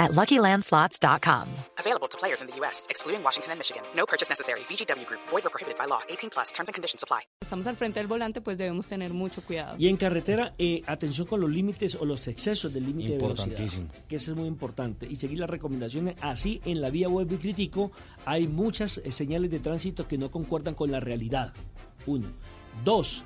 at LuckyLandSlots.com. Available to players in the U.S., excluding Washington and Michigan. No purchase necessary. VGW Group. Void or prohibited by law. 18 plus. Terms and conditions apply. Estamos al frente del volante, pues debemos tener mucho cuidado. Y en carretera, eh, atención con los límites o los excesos del límite de velocidad. Que eso es muy importante. Y seguir las recomendaciones. Así, en la vía web y crítico, hay muchas eh, señales de tránsito que no concuerdan con la realidad. Uno. Dos.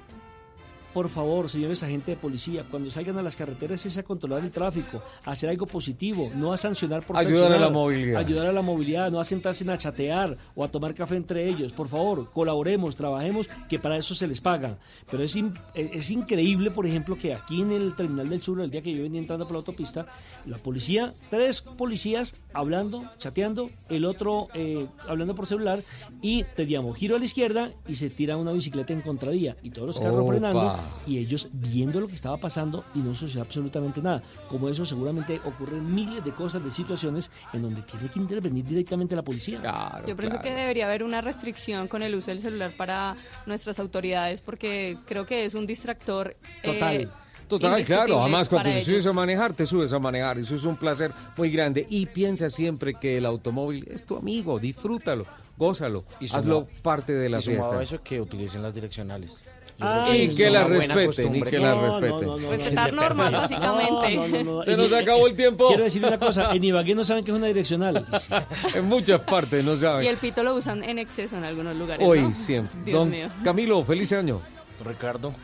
Por favor, señores agentes de policía, cuando salgan a las carreteras es a controlar el tráfico, a hacer algo positivo, no a sancionar por Ayudar a la movilidad. Ayudar a la movilidad, no a sentarse a chatear o a tomar café entre ellos. Por favor, colaboremos, trabajemos, que para eso se les paga. Pero es, in- eh, es increíble, por ejemplo, que aquí en el Terminal del Sur, el día que yo venía entrando por la autopista, la policía, tres policías hablando, chateando, el otro eh, hablando por celular y te llamo, giro a la izquierda y se tira una bicicleta en contravía y todos los carros Opa. frenando y ellos viendo lo que estaba pasando y no sucede absolutamente nada. Como eso seguramente ocurren miles de cosas, de situaciones en donde tiene que intervenir directamente la policía. Claro, Yo pienso claro. que debería haber una restricción con el uso del celular para nuestras autoridades porque creo que es un distractor. eh, Total. Total, claro. Además, cuando te subes a manejar, te subes a manejar. Eso es un placer muy grande. Y piensa siempre que el automóvil es tu amigo. Disfrútalo, gózalo. Y hazlo parte de la y sumado fiesta. a eso que utilicen las direccionales. Ah, Y que la respeten, y que la respeten. no, no, no, Respetar no. normas, No, básicamente. no, no, no. Se nos acabó el tiempo. Quiero decir una cosa, en Ibagué no saben que es una direccional. en muchas partes, no Y saben. el pito lo usan en exceso en algunos lugares. Hoy ¿no? siempre. Dios Don mío. Camilo, feliz año. Ricardo,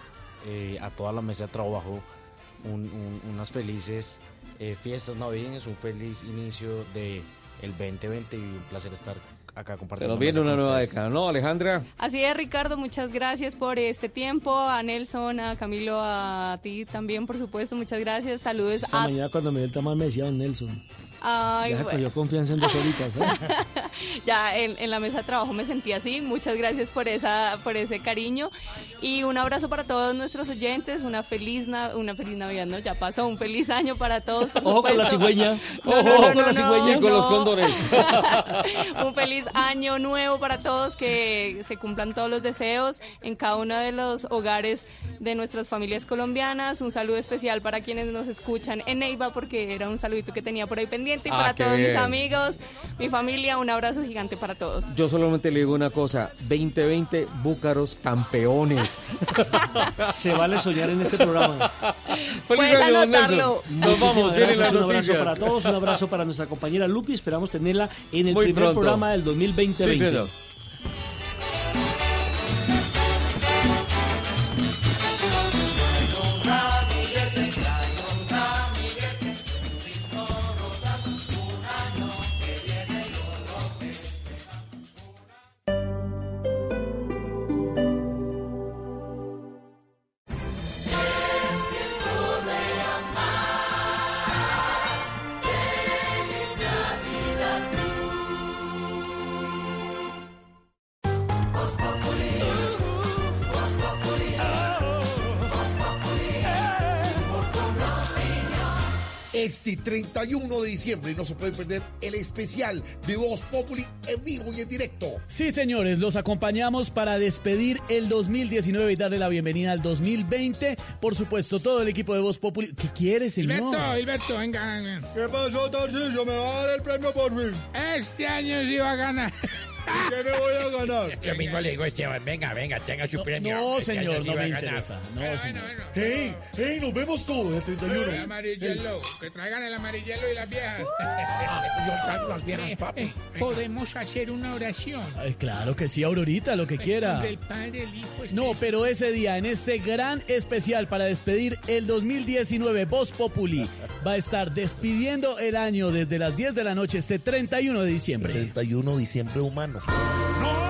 eh, a toda la mesa de trabajo, un- un- unas felices eh, fiestas navideñas, un feliz inicio de el 2020 y un placer estar acá Se compartiendo. nos viene una nueva década, ¿no, Alejandra? Así es, Ricardo, muchas gracias por este tiempo. A Nelson, a Camilo, a ti también, por supuesto, muchas gracias. Saludos Esta a... mañana cuando me dio el tamal me decía don Nelson. Ay, Ya bueno. cogió confianza en dos horitas. ¿eh? ya en, en la mesa de trabajo me sentí así. Muchas gracias por esa, por ese cariño y un abrazo para todos nuestros oyentes. Una feliz, na- una feliz Navidad, ¿no? Ya pasó. Un feliz año para todos. por Ojo con la cigüeña. No, Ojo no, no, con la cigüeña. Y con los cóndores. un feliz año nuevo para todos, que se cumplan todos los deseos en cada uno de los hogares de nuestras familias colombianas. Un saludo especial para quienes nos escuchan en Neiva, porque era un saludito que tenía por ahí pendiente. Y Ah, para todos mis amigos, mi familia, un abrazo gigante para todos. Yo solamente le digo una cosa, 2020 Búcaros campeones. Se vale soñar en este programa. Feliz Puedes año, anotarlo. Nos vamos, vienen gracias, las un abrazo para todos, un abrazo para nuestra compañera Lupi. Esperamos tenerla en el Muy primer pronto. programa del 2020. Sí, Este 31 de diciembre no se puede perder el especial de Voz Populi en vivo y en directo. Sí, señores, los acompañamos para despedir el 2019 y darle la bienvenida al 2020. Por supuesto, todo el equipo de Voz Populi. ¿Qué quiere, señor? Hilberto, Hilberto, venga, venga. ¿Qué pasó, Tarcillo? ¿Me va a dar el premio por fin? Este año sí va a ganar. ¿Qué me voy a ganar? Yo mismo le digo a Esteban, venga, venga, tenga su premio. No, Este año señor, no me interesa. No, Bueno, señor. bueno, bueno. ¡Hey! ¡Hey! ¡Nos vemos todos el 31! El amarillelo, que traigan el amarillelo y las viejas. Ah, Yo traigo las viejas, papi. Eh, Podemos hacer una oración. Ay, claro que sí, Aurorita, lo que quiera. Del Padre, el Hijo, No, pero ese día, en este gran especial para despedir el 2019, Voz Populi va a estar despidiendo el año desde las 10 de la noche, este 31 de diciembre. 31 de diciembre humano. porque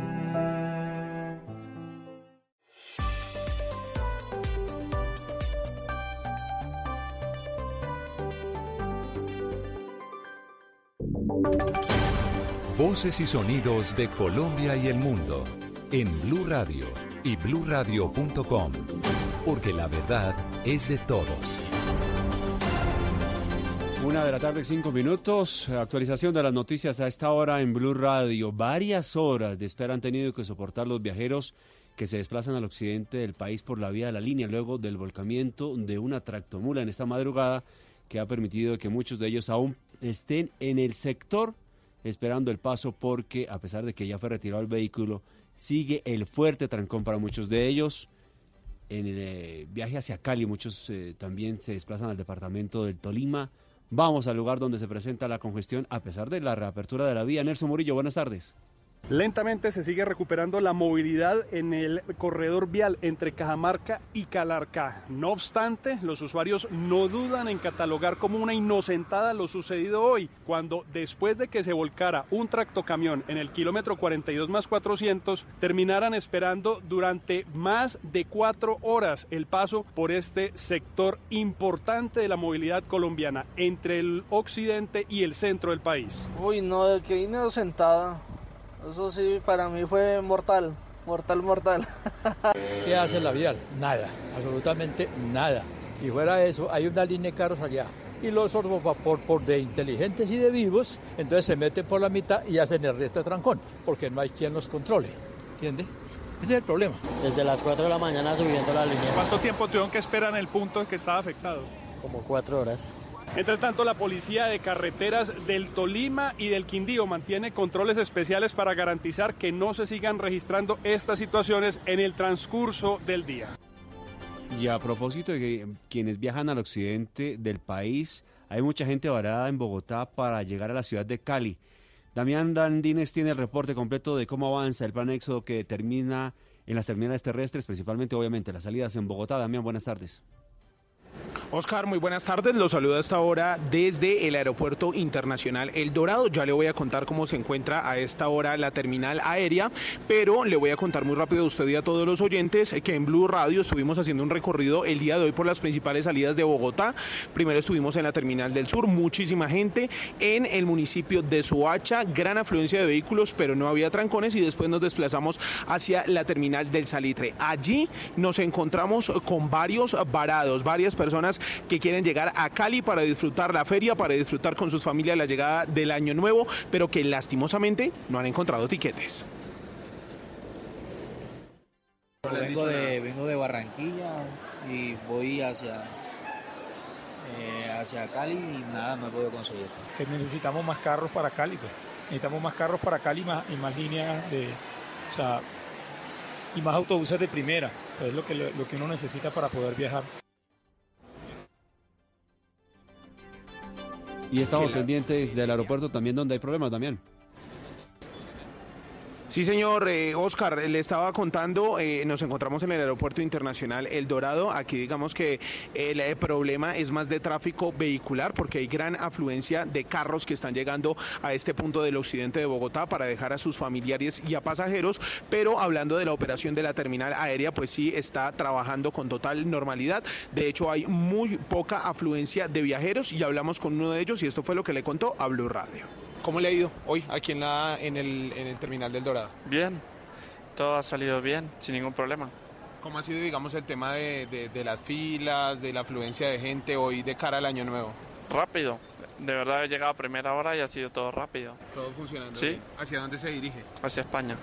Voces y sonidos de Colombia y el mundo en Blue Radio y bluradio.com, porque la verdad es de todos. Una de la tarde, cinco minutos. Actualización de las noticias a esta hora en Blue Radio. Varias horas de espera han tenido que soportar los viajeros que se desplazan al occidente del país por la vía de la línea luego del volcamiento de una tractomula en esta madrugada que ha permitido que muchos de ellos aún estén en el sector esperando el paso porque a pesar de que ya fue retirado el vehículo, sigue el fuerte trancón para muchos de ellos. En el eh, viaje hacia Cali muchos eh, también se desplazan al departamento del Tolima. Vamos al lugar donde se presenta la congestión a pesar de la reapertura de la vía. Nelson Murillo, buenas tardes. Lentamente se sigue recuperando la movilidad en el corredor vial entre Cajamarca y Calarcá. No obstante, los usuarios no dudan en catalogar como una inocentada lo sucedido hoy, cuando después de que se volcara un tractocamión en el kilómetro 42 más 400, terminaran esperando durante más de cuatro horas el paso por este sector importante de la movilidad colombiana entre el occidente y el centro del país. Uy, no, que vine sentada. Eso sí, para mí fue mortal. Mortal, mortal. ¿Qué hace la vial? Nada, absolutamente nada. Y fuera de eso, hay una línea de carros allá. Y los otros por, por de inteligentes y de vivos, entonces se meten por la mitad y hacen el resto de trancón, porque no hay quien los controle. ¿Entiende? Ese es el problema. Desde las 4 de la mañana subiendo la línea. ¿Cuánto tiempo tuvieron que esperar en el punto en que estaba afectado? Como 4 horas. Entre tanto, la Policía de Carreteras del Tolima y del Quindío mantiene controles especiales para garantizar que no se sigan registrando estas situaciones en el transcurso del día. Y a propósito de que quienes viajan al occidente del país, hay mucha gente varada en Bogotá para llegar a la ciudad de Cali. Damián Dandines tiene el reporte completo de cómo avanza el plan éxodo que termina en las terminales terrestres, principalmente obviamente las salidas en Bogotá. Damián, buenas tardes. Oscar, muy buenas tardes. Los saludo a esta hora desde el Aeropuerto Internacional El Dorado. Ya le voy a contar cómo se encuentra a esta hora la terminal aérea, pero le voy a contar muy rápido a usted y a todos los oyentes que en Blue Radio estuvimos haciendo un recorrido el día de hoy por las principales salidas de Bogotá. Primero estuvimos en la terminal del sur, muchísima gente en el municipio de Soacha, gran afluencia de vehículos, pero no había trancones y después nos desplazamos hacia la terminal del Salitre. Allí nos encontramos con varios varados, varias personas que quieren llegar a Cali para disfrutar la feria, para disfrutar con sus familias la llegada del año nuevo, pero que lastimosamente no han encontrado tiquetes. Vengo de, vengo de Barranquilla y voy hacia, eh, hacia Cali y nada, no he podido conseguir. que necesitamos más carros para Cali, pues. Necesitamos más carros para Cali y más, y más líneas de, o sea, y más autobuses de primera. Es lo que, lo que uno necesita para poder viajar. Y estamos pendientes del aeropuerto también donde hay problemas, Damián. Sí, señor eh, Oscar, le estaba contando, eh, nos encontramos en el Aeropuerto Internacional El Dorado. Aquí digamos que el eh, problema es más de tráfico vehicular porque hay gran afluencia de carros que están llegando a este punto del occidente de Bogotá para dejar a sus familiares y a pasajeros. Pero hablando de la operación de la terminal aérea, pues sí está trabajando con total normalidad. De hecho, hay muy poca afluencia de viajeros y hablamos con uno de ellos y esto fue lo que le contó a Blue Radio. ¿Cómo le ha ido hoy aquí en, la, en, el, en el terminal del Dorado? Bien, todo ha salido bien, sin ningún problema. ¿Cómo ha sido, digamos, el tema de, de- de las filas, de la afluencia de gente hoy de cara al año nuevo? Rápido. De verdad he llegado a primera hora y ha sido todo rápido. Todo funcionando. Sí. bien. ¿Hacia dónde se dirige? Hacia España.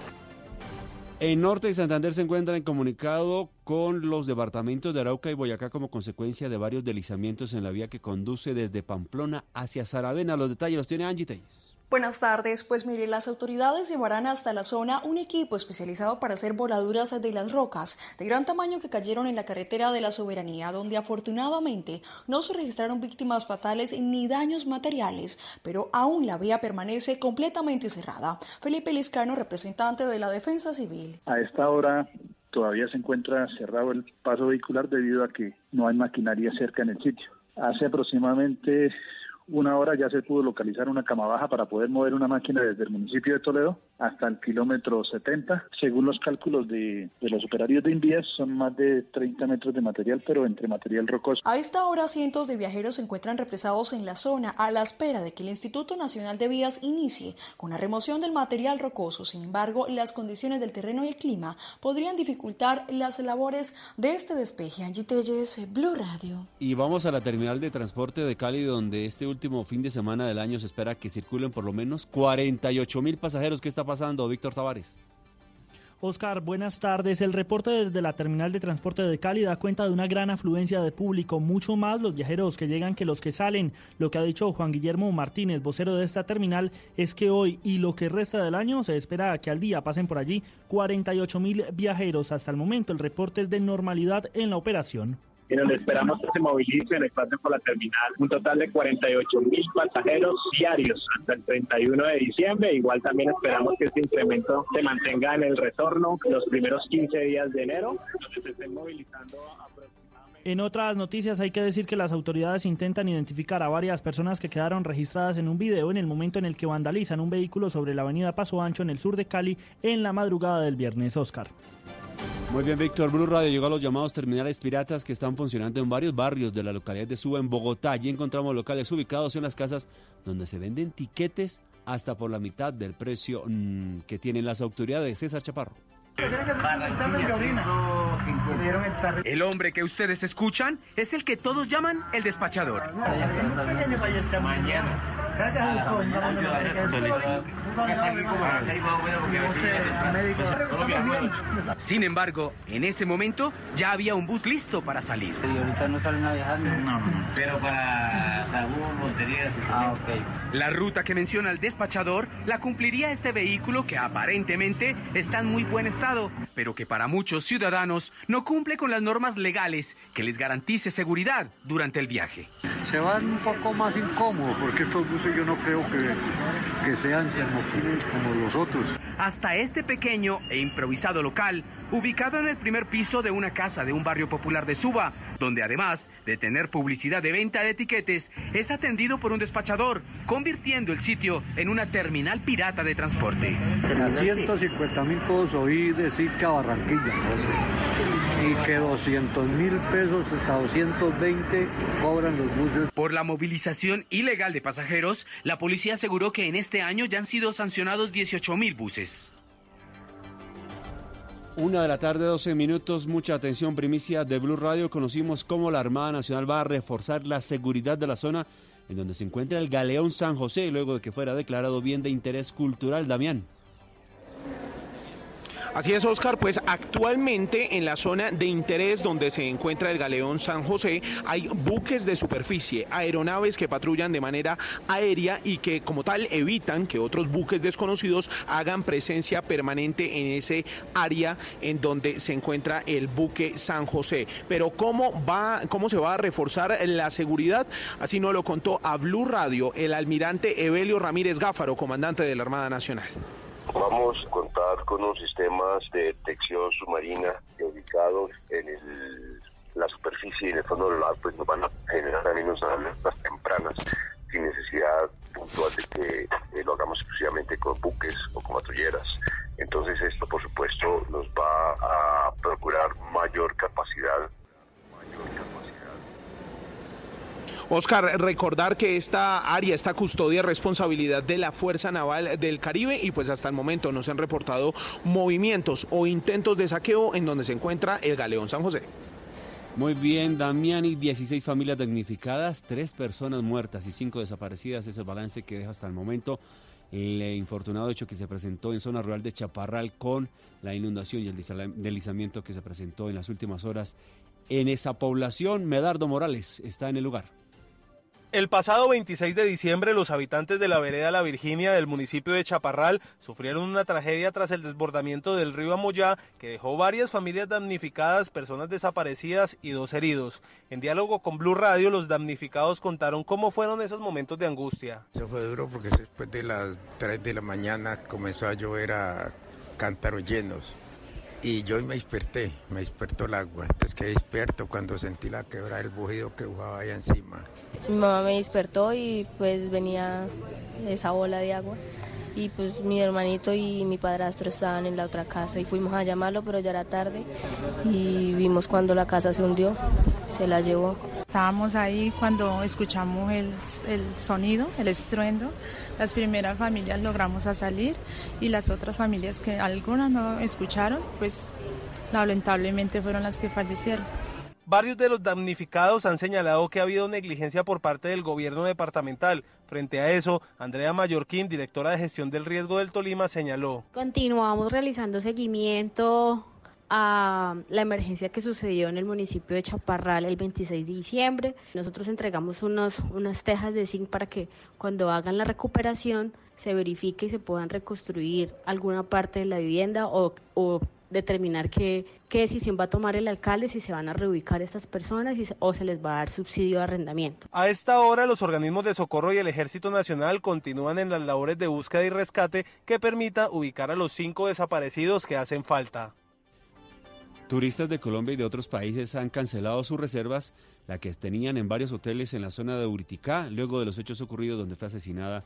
En Norte y Santander se encuentran comunicado con los departamentos de Arauca y Boyacá como consecuencia de varios deslizamientos en la vía que conduce desde Pamplona hacia Saravena. Los detalles los tiene Angie Telles. Buenas tardes, pues mire, las autoridades llevarán hasta la zona un equipo especializado para hacer voladuras de las rocas de gran tamaño que cayeron en la carretera de la Soberanía, donde afortunadamente no se registraron víctimas fatales ni daños materiales, pero aún la vía permanece completamente cerrada. Felipe Liscano, representante de la Defensa Civil. A esta hora todavía se encuentra cerrado el paso vehicular debido a que no hay maquinaria cerca en el sitio. Hace aproximadamente una hora ya se pudo localizar una cama baja para poder mover una máquina desde el municipio de Toledo hasta el kilómetro 70. Según los cálculos de, de los operarios de Invías, son más de 30 metros de material, pero entre material rocoso. A esta hora, cientos de viajeros se encuentran represados en la zona a la espera de que el Instituto Nacional de Vías inicie con la remoción del material rocoso. Sin embargo, las condiciones del terreno y el clima podrían dificultar las labores de este despeje. Angie Telles, Blue Radio. Y vamos a la terminal de transporte de Cali, donde este último fin de semana del año se espera que circulen por lo menos 48 mil pasajeros. ¿Qué está pasando, Víctor Tavares? Oscar, buenas tardes. El reporte desde la terminal de transporte de Cali da cuenta de una gran afluencia de público, mucho más los viajeros que llegan que los que salen. Lo que ha dicho Juan Guillermo Martínez, vocero de esta terminal, es que hoy y lo que resta del año se espera que al día pasen por allí 48 mil viajeros. Hasta el momento el reporte es de normalidad en la operación y donde esperamos que se movilicen y pasen por la terminal un total de 48 mil pasajeros diarios hasta el 31 de diciembre. Igual también esperamos que este incremento se mantenga en el retorno los primeros 15 días de enero, En otras noticias hay que decir que las autoridades intentan identificar a varias personas que quedaron registradas en un video en el momento en el que vandalizan un vehículo sobre la avenida Paso Ancho en el sur de Cali en la madrugada del viernes, Oscar. Muy bien, Víctor. Blue Radio llegó a los llamados terminales piratas que están funcionando en varios barrios de la localidad de Suba, en Bogotá. Allí encontramos locales ubicados en las casas donde se venden tiquetes hasta por la mitad del precio mmm, que tienen las autoridades. César Chaparro. El hombre que ustedes escuchan es el que todos llaman el despachador. Sin embargo, en ese momento ya había un bus listo para salir. ¿Y ahorita no salen a viajar? No, pero para Sagún, Montería, Ah. La ruta que menciona el despachador la cumpliría este vehículo que aparentemente está en muy buen estado, pero que para muchos ciudadanos no cumple con las normas legales que les garantice seguridad durante el viaje. Se van un poco más incómodos porque estos buses yo no creo que, que sean termofílicos como los otros. Hasta este pequeño e improvisado local, ubicado en el primer piso de una casa de un barrio popular de Suba, donde además de tener publicidad de venta de etiquetes, es atendido por un despachador, convirtiendo el sitio en una terminal pirata de transporte. A 150 mil puedo oír decir que a Barranquilla, ¿no? y que 200 mil pesos hasta 220 cobran los buses. Por la movilización ilegal de pasajeros, la policía aseguró que en este año ya han sido sancionados 18 mil buses. Una de la tarde, 12 minutos. Mucha atención, primicia de Blue Radio. Conocimos cómo la Armada Nacional va a reforzar la seguridad de la zona en donde se encuentra el Galeón San José, luego de que fuera declarado bien de interés cultural. Damián. Así es, Oscar, pues actualmente en la zona de interés donde se encuentra el galeón San José hay buques de superficie, aeronaves que patrullan de manera aérea y que como tal evitan que otros buques desconocidos hagan presencia permanente en ese área en donde se encuentra el buque San José. Pero cómo va, cómo se va a reforzar la seguridad, así nos lo contó a Blue Radio el almirante Evelio Ramírez Gáfaro, comandante de la Armada Nacional. Vamos a contar con unos sistemas de detección submarina ubicados en el, la superficie y en el fondo del mar, pues nos van a generar también unas alertas tempranas sin necesidad puntual de que eh, lo hagamos exclusivamente con buques o con patrulleras. Entonces esto, por supuesto, nos va a procurar mayor capacidad Oscar, recordar que esta área, esta custodia es responsabilidad de la Fuerza Naval del Caribe y pues hasta el momento no se han reportado movimientos o intentos de saqueo en donde se encuentra el galeón San José. Muy bien, Damiani, 16 familias damnificadas, 3 personas muertas y 5 desaparecidas. Es el balance que deja hasta el momento el infortunado hecho que se presentó en zona rural de Chaparral con la inundación y el deslizamiento que se presentó en las últimas horas en esa población. Medardo Morales está en el lugar. El pasado 26 de diciembre, los habitantes de la vereda La Virginia del municipio de Chaparral sufrieron una tragedia tras el desbordamiento del río Amoyá que dejó varias familias damnificadas, personas desaparecidas y dos heridos. En diálogo con Blue Radio, los damnificados contaron cómo fueron esos momentos de angustia. Eso fue duro porque después de las 3 de la mañana comenzó a llover a cántaros llenos y yo me desperté, me despertó el agua. Entonces quedé despierto cuando sentí la quebra del bujido que bajaba ahí encima. Mi mamá me despertó y pues venía esa bola de agua. Y pues mi hermanito y mi padrastro estaban en la otra casa y fuimos a llamarlo, pero ya era tarde. Y vimos cuando la casa se hundió, se la llevó. Estábamos ahí cuando escuchamos el, el sonido, el estruendo. Las primeras familias logramos a salir y las otras familias que algunas no escucharon, pues lamentablemente fueron las que fallecieron. Varios de los damnificados han señalado que ha habido negligencia por parte del gobierno departamental. Frente a eso, Andrea Mallorquín, directora de gestión del riesgo del Tolima, señaló. Continuamos realizando seguimiento a la emergencia que sucedió en el municipio de Chaparral el 26 de diciembre. Nosotros entregamos unos, unas tejas de zinc para que cuando hagan la recuperación se verifique y se puedan reconstruir alguna parte de la vivienda o, o determinar qué, qué, decisión va a tomar el alcalde, si se van a reubicar estas personas y o se les va a dar subsidio de arrendamiento. A esta hora los organismos de socorro y el Ejército Nacional continúan en las labores de búsqueda y rescate que permita ubicar a los cinco desaparecidos que hacen falta. Turistas de Colombia y de otros países han cancelado sus reservas, la que tenían en varios hoteles en la zona de Uriticá, luego de los hechos ocurridos donde fue asesinada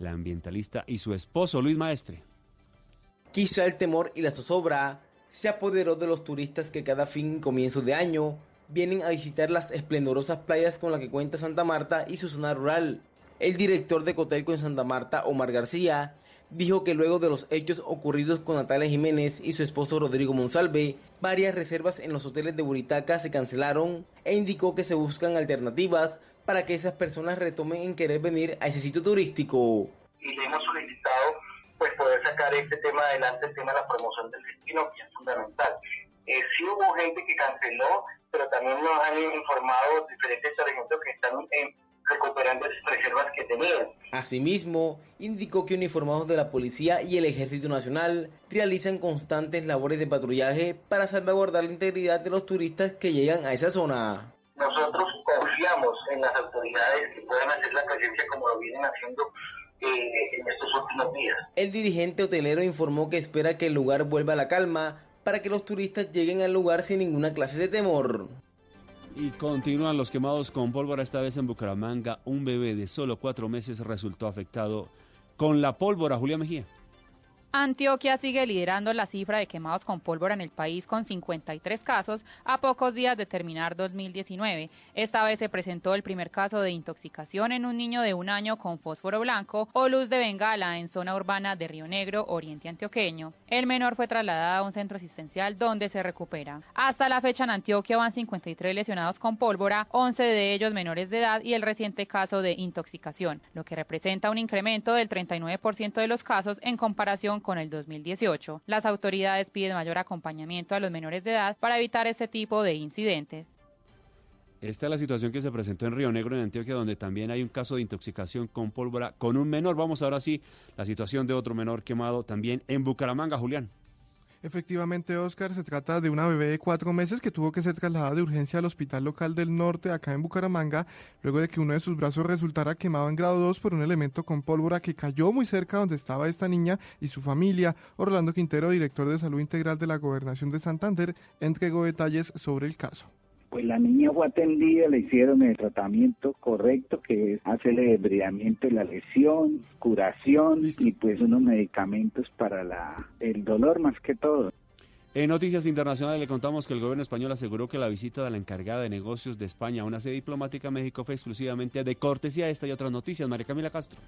la ambientalista y su esposo Luis Maestre. Quizá el temor y la zozobra se apoderó de los turistas que cada fin y comienzo de año vienen a visitar las esplendorosas playas con las que cuenta Santa Marta y su zona rural. El director de Cotelco en Santa Marta, Omar García, dijo que luego de los hechos ocurridos con Natalia Jiménez y su esposo Rodrigo Monsalve, varias reservas en los hoteles de Buritaca se cancelaron e indicó que se buscan alternativas para que esas personas retomen en querer venir a ese sitio turístico. Y le hemos solicitado pues poder sacar este tema adelante, el tema de la promoción del destino, que es fundamental. Eh, sí hubo gente que canceló, pero también nos han informado diferentes establecimientos que están en recuperando esas reservas que tenían. Asimismo, indicó que uniformados de la Policía y el Ejército Nacional realizan constantes labores de patrullaje para salvaguardar la integridad de los turistas que llegan a esa zona. Nosotros confiamos en las autoridades que puedan hacer la presencia como lo vienen haciendo eh, en estos últimos días. El dirigente hotelero informó que espera que el lugar vuelva a la calma para que los turistas lleguen al lugar sin ninguna clase de temor. Y continúan los quemados con pólvora, esta vez en Bucaramanga. Un bebé de solo cuatro meses resultó afectado con la pólvora. Julia Mejía. Antioquia sigue liderando la cifra de quemados con pólvora en el país con 53 casos a pocos días de terminar 2019. Esta vez se presentó el primer caso de intoxicación en un niño de un año con fósforo blanco o luz de bengala en zona urbana de Río Negro, oriente antioqueño. El menor fue trasladado a un centro asistencial donde se recupera. Hasta la fecha en Antioquia van 53 lesionados con pólvora, 11 de ellos menores de edad y el reciente caso de intoxicación, lo que representa un incremento del 39% de los casos en comparación con el 2018. Las autoridades piden mayor acompañamiento a los menores de edad para evitar este tipo de incidentes. Esta es la situación que se presentó en Río Negro, en Antioquia, donde también hay un caso de intoxicación con pólvora con un menor. Vamos ahora sí, la situación de otro menor quemado también en Bucaramanga, Julián. Efectivamente, Oscar, se trata de una bebé de cuatro meses que tuvo que ser trasladada de urgencia al Hospital Local del Norte, acá en Bucaramanga, luego de que uno de sus brazos resultara quemado en grado 2 por un elemento con pólvora que cayó muy cerca donde estaba esta niña y su familia. Orlando Quintero, director de Salud Integral de la Gobernación de Santander, entregó detalles sobre el caso. Pues la niña fue atendida, le hicieron el tratamiento correcto, que es hacerle desbridamiento de la lesión, curación y pues unos medicamentos para la, el dolor más que todo. En noticias internacionales le contamos que el gobierno español aseguró que la visita de la encargada de negocios de España a una sede diplomática en México fue exclusivamente de cortesía. Esta y otras noticias. María Camila Castro.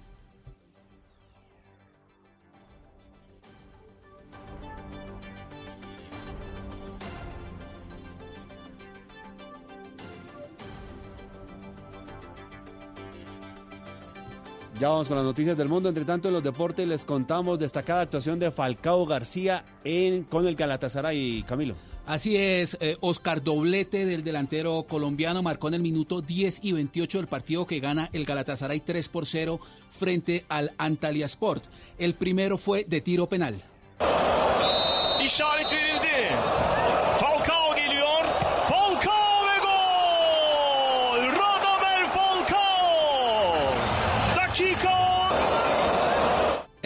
Ya vamos con las noticias del mundo. Entre tanto, en los deportes les contamos destacada actuación de Falcao García en, con el Galatasaray. Camilo. Así es, eh, Oscar Doblete del delantero colombiano marcó en el minuto 10 y 28 del partido que gana el Galatasaray 3 por 0 frente al Antalya Sport. El primero fue de tiro penal.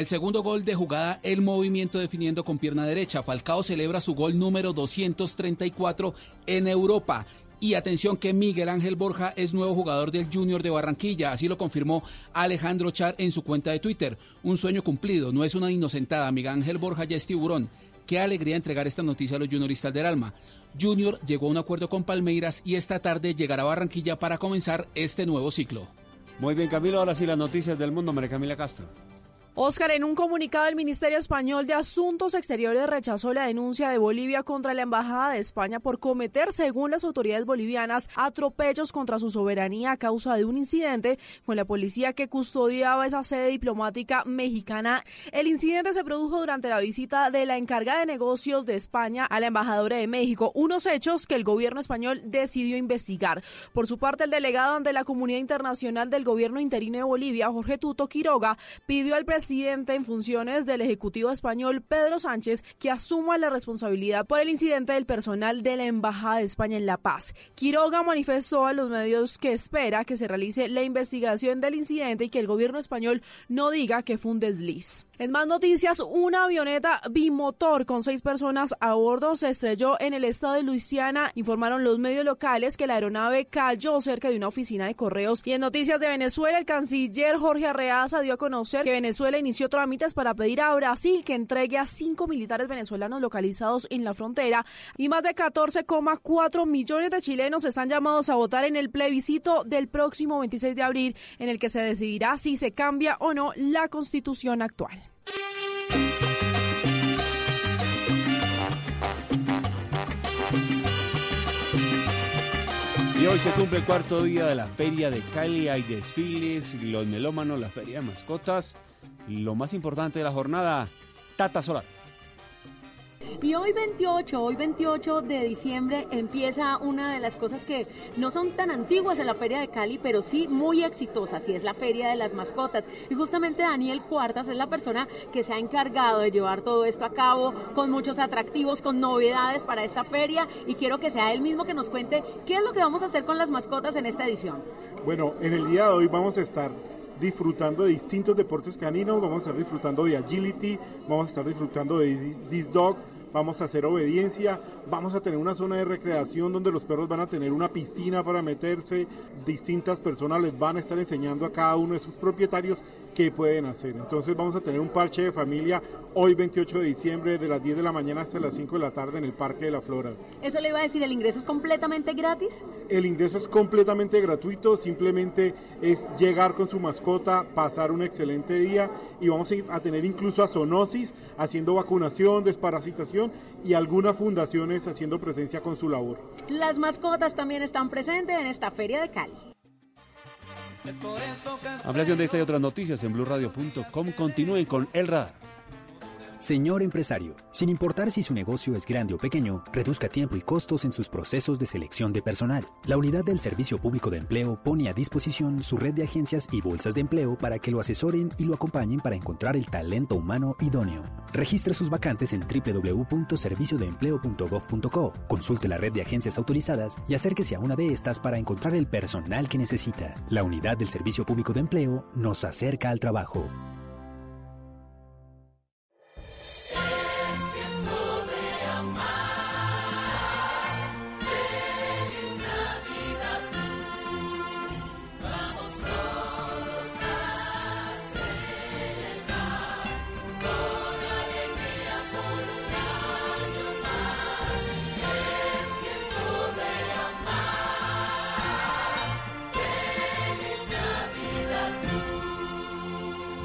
El segundo gol de jugada, el movimiento definiendo con pierna derecha. Falcao celebra su gol número 234 en Europa. Y atención que Miguel Ángel Borja es nuevo jugador del Junior de Barranquilla, así lo confirmó Alejandro Char en su cuenta de Twitter. Un sueño cumplido, no es una inocentada, Miguel Ángel Borja ya es tiburón. Qué alegría entregar esta noticia a los junioristas del alma. Junior llegó a un acuerdo con Palmeiras y esta tarde llegará a Barranquilla para comenzar este nuevo ciclo. Muy bien, Camilo, ahora sí las noticias del mundo, María Camila Castro. Oscar, en un comunicado el Ministerio Español de Asuntos Exteriores rechazó la denuncia de Bolivia contra la Embajada de España por cometer, según las autoridades bolivianas, atropellos contra su soberanía a causa de un incidente con la policía que custodiaba esa sede diplomática mexicana. El incidente se produjo durante la visita de la encargada de negocios de España a la embajadora de México, unos hechos que el gobierno español decidió investigar. Por su parte, el delegado ante la comunidad internacional del gobierno interino de Bolivia, Jorge Tuto Quiroga, pidió al presidente presidente en funciones del Ejecutivo español, Pedro Sánchez, que asuma la responsabilidad por el incidente del personal de la Embajada de España en La Paz. Quiroga manifestó a los medios que espera que se realice la investigación del incidente y que el gobierno español no diga que fue un desliz. En más noticias, una avioneta bimotor con seis personas a bordo se estrelló en el estado de Luisiana. Informaron los medios locales que la aeronave cayó cerca de una oficina de correos. Y en noticias de Venezuela, el canciller Jorge Arreaza dio a conocer que Venezuela inició trámites para pedir a Brasil que entregue a cinco militares venezolanos localizados en la frontera y más de 14,4 millones de chilenos están llamados a votar en el plebiscito del próximo 26 de abril en el que se decidirá si se cambia o no la constitución actual. Y hoy se cumple el cuarto día de la Feria de Cali. Hay desfiles, los melómanos, la Feria de Mascotas lo más importante de la jornada, Tata Solar. Y hoy 28, hoy 28 de diciembre empieza una de las cosas que no son tan antiguas en la Feria de Cali, pero sí muy exitosas, y es la Feria de las Mascotas. Y justamente Daniel Cuartas es la persona que se ha encargado de llevar todo esto a cabo con muchos atractivos, con novedades para esta feria, y quiero que sea él mismo que nos cuente qué es lo que vamos a hacer con las mascotas en esta edición. Bueno, en el día de hoy vamos a estar disfrutando de distintos deportes caninos, vamos a estar disfrutando de agility, vamos a estar disfrutando de this dog, vamos a hacer obediencia, vamos a tener una zona de recreación donde los perros van a tener una piscina para meterse, distintas personas les van a estar enseñando a cada uno de sus propietarios qué pueden hacer. Entonces vamos a tener un parche de familia hoy 28 de diciembre de las 10 de la mañana hasta las 5 de la tarde en el Parque de la Flora. Eso le iba a decir, ¿el ingreso es completamente gratis? El ingreso es completamente gratuito, simplemente es llegar con su mascota, pasar un excelente día y vamos a tener incluso a Zoonosis haciendo vacunación, desparasitación y algunas fundaciones haciendo presencia con su labor. Las mascotas también están presentes en esta feria de Cali. Ampliación de esta y otras noticias en blurradio.com. Continúen con El Radar. Señor empresario, sin importar si su negocio es grande o pequeño, reduzca tiempo y costos en sus procesos de selección de personal. La unidad del Servicio Público de Empleo pone a disposición su red de agencias y bolsas de empleo para que lo asesoren y lo acompañen para encontrar el talento humano idóneo. Registre sus vacantes en www.serviciodeempleo.gov.co. Consulte la red de agencias autorizadas y acérquese a una de estas para encontrar el personal que necesita. La unidad del Servicio Público de Empleo nos acerca al trabajo.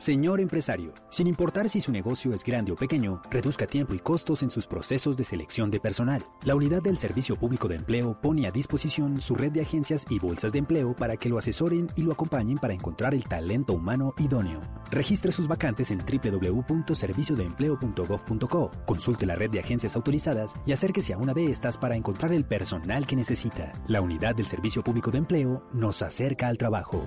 Señor empresario, sin importar si su negocio es grande o pequeño, reduzca tiempo y costos en sus procesos de selección de personal. La Unidad del Servicio Público de Empleo pone a disposición su red de agencias y bolsas de empleo para que lo asesoren y lo acompañen para encontrar el talento humano idóneo. Registre sus vacantes en www.serviciodeempleo.gov.co. Consulte la red de agencias autorizadas y acérquese a una de estas para encontrar el personal que necesita. La Unidad del Servicio Público de Empleo nos acerca al trabajo.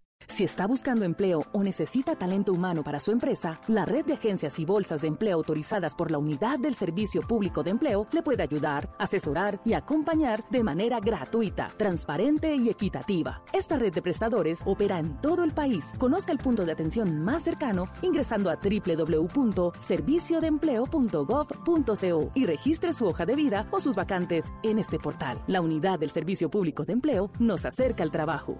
Si está buscando empleo o necesita talento humano para su empresa, la red de agencias y bolsas de empleo autorizadas por la Unidad del Servicio Público de Empleo le puede ayudar, asesorar y acompañar de manera gratuita, transparente y equitativa. Esta red de prestadores opera en todo el país. Conozca el punto de atención más cercano ingresando a www.serviciodeempleo.gov.co y registre su hoja de vida o sus vacantes en este portal. La Unidad del Servicio Público de Empleo nos acerca al trabajo.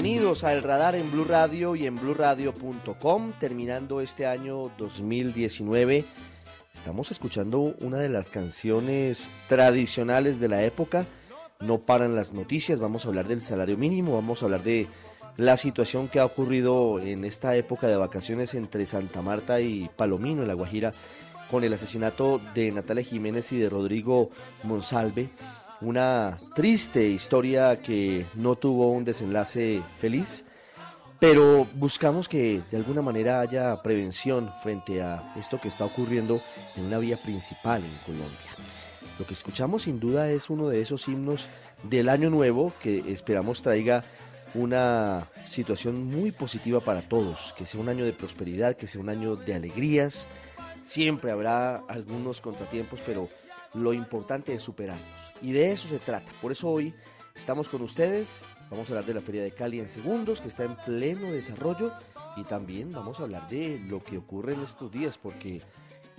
Bienvenidos a El Radar en Blue Radio y en bluradio.com. Terminando este año 2019, estamos escuchando una de las canciones tradicionales de la época. No paran las noticias, vamos a hablar del salario mínimo, vamos a hablar de la situación que ha ocurrido en esta época de vacaciones entre Santa Marta y Palomino, en La Guajira, con el asesinato de Natalia Jiménez y de Rodrigo Monsalve. Una triste historia que no tuvo un desenlace feliz, pero buscamos que de alguna manera haya prevención frente a esto que está ocurriendo en una vía principal en Colombia. Lo que escuchamos sin duda es uno de esos himnos del año nuevo que esperamos traiga una situación muy positiva para todos, que sea un año de prosperidad, que sea un año de alegrías. Siempre habrá algunos contratiempos, pero lo importante es superarlos. Y de eso se trata. Por eso hoy estamos con ustedes. Vamos a hablar de la Feria de Cali en segundos, que está en pleno desarrollo. Y también vamos a hablar de lo que ocurre en estos días, porque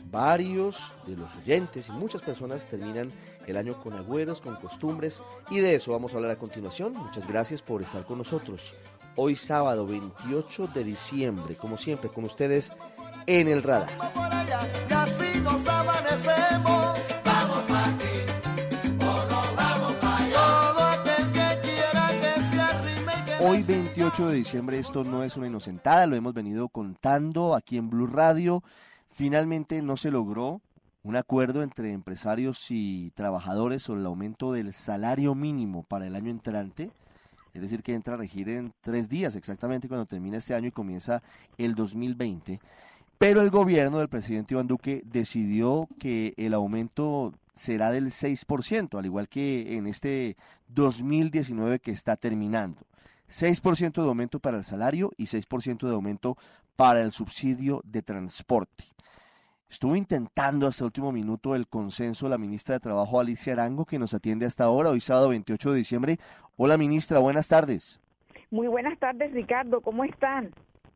varios de los oyentes y muchas personas terminan el año con agüeros, con costumbres. Y de eso vamos a hablar a continuación. Muchas gracias por estar con nosotros. Hoy sábado 28 de diciembre, como siempre, con ustedes en el radar. Nos amanecemos. 8 de diciembre. Esto no es una inocentada, lo hemos venido contando aquí en Blue Radio. Finalmente no se logró un acuerdo entre empresarios y trabajadores sobre el aumento del salario mínimo para el año entrante. Es decir, que entra a regir en tres días exactamente cuando termina este año y comienza el 2020. Pero el gobierno del presidente Iván Duque decidió que el aumento será del 6%, al igual que en este 2019 que está terminando. 6% de aumento para el salario y 6% de aumento para el subsidio de transporte. Estuvo intentando hasta el último minuto el consenso la ministra de Trabajo Alicia Arango, que nos atiende hasta ahora, hoy sábado 28 de diciembre. Hola ministra, buenas tardes. Muy buenas tardes Ricardo, ¿cómo están?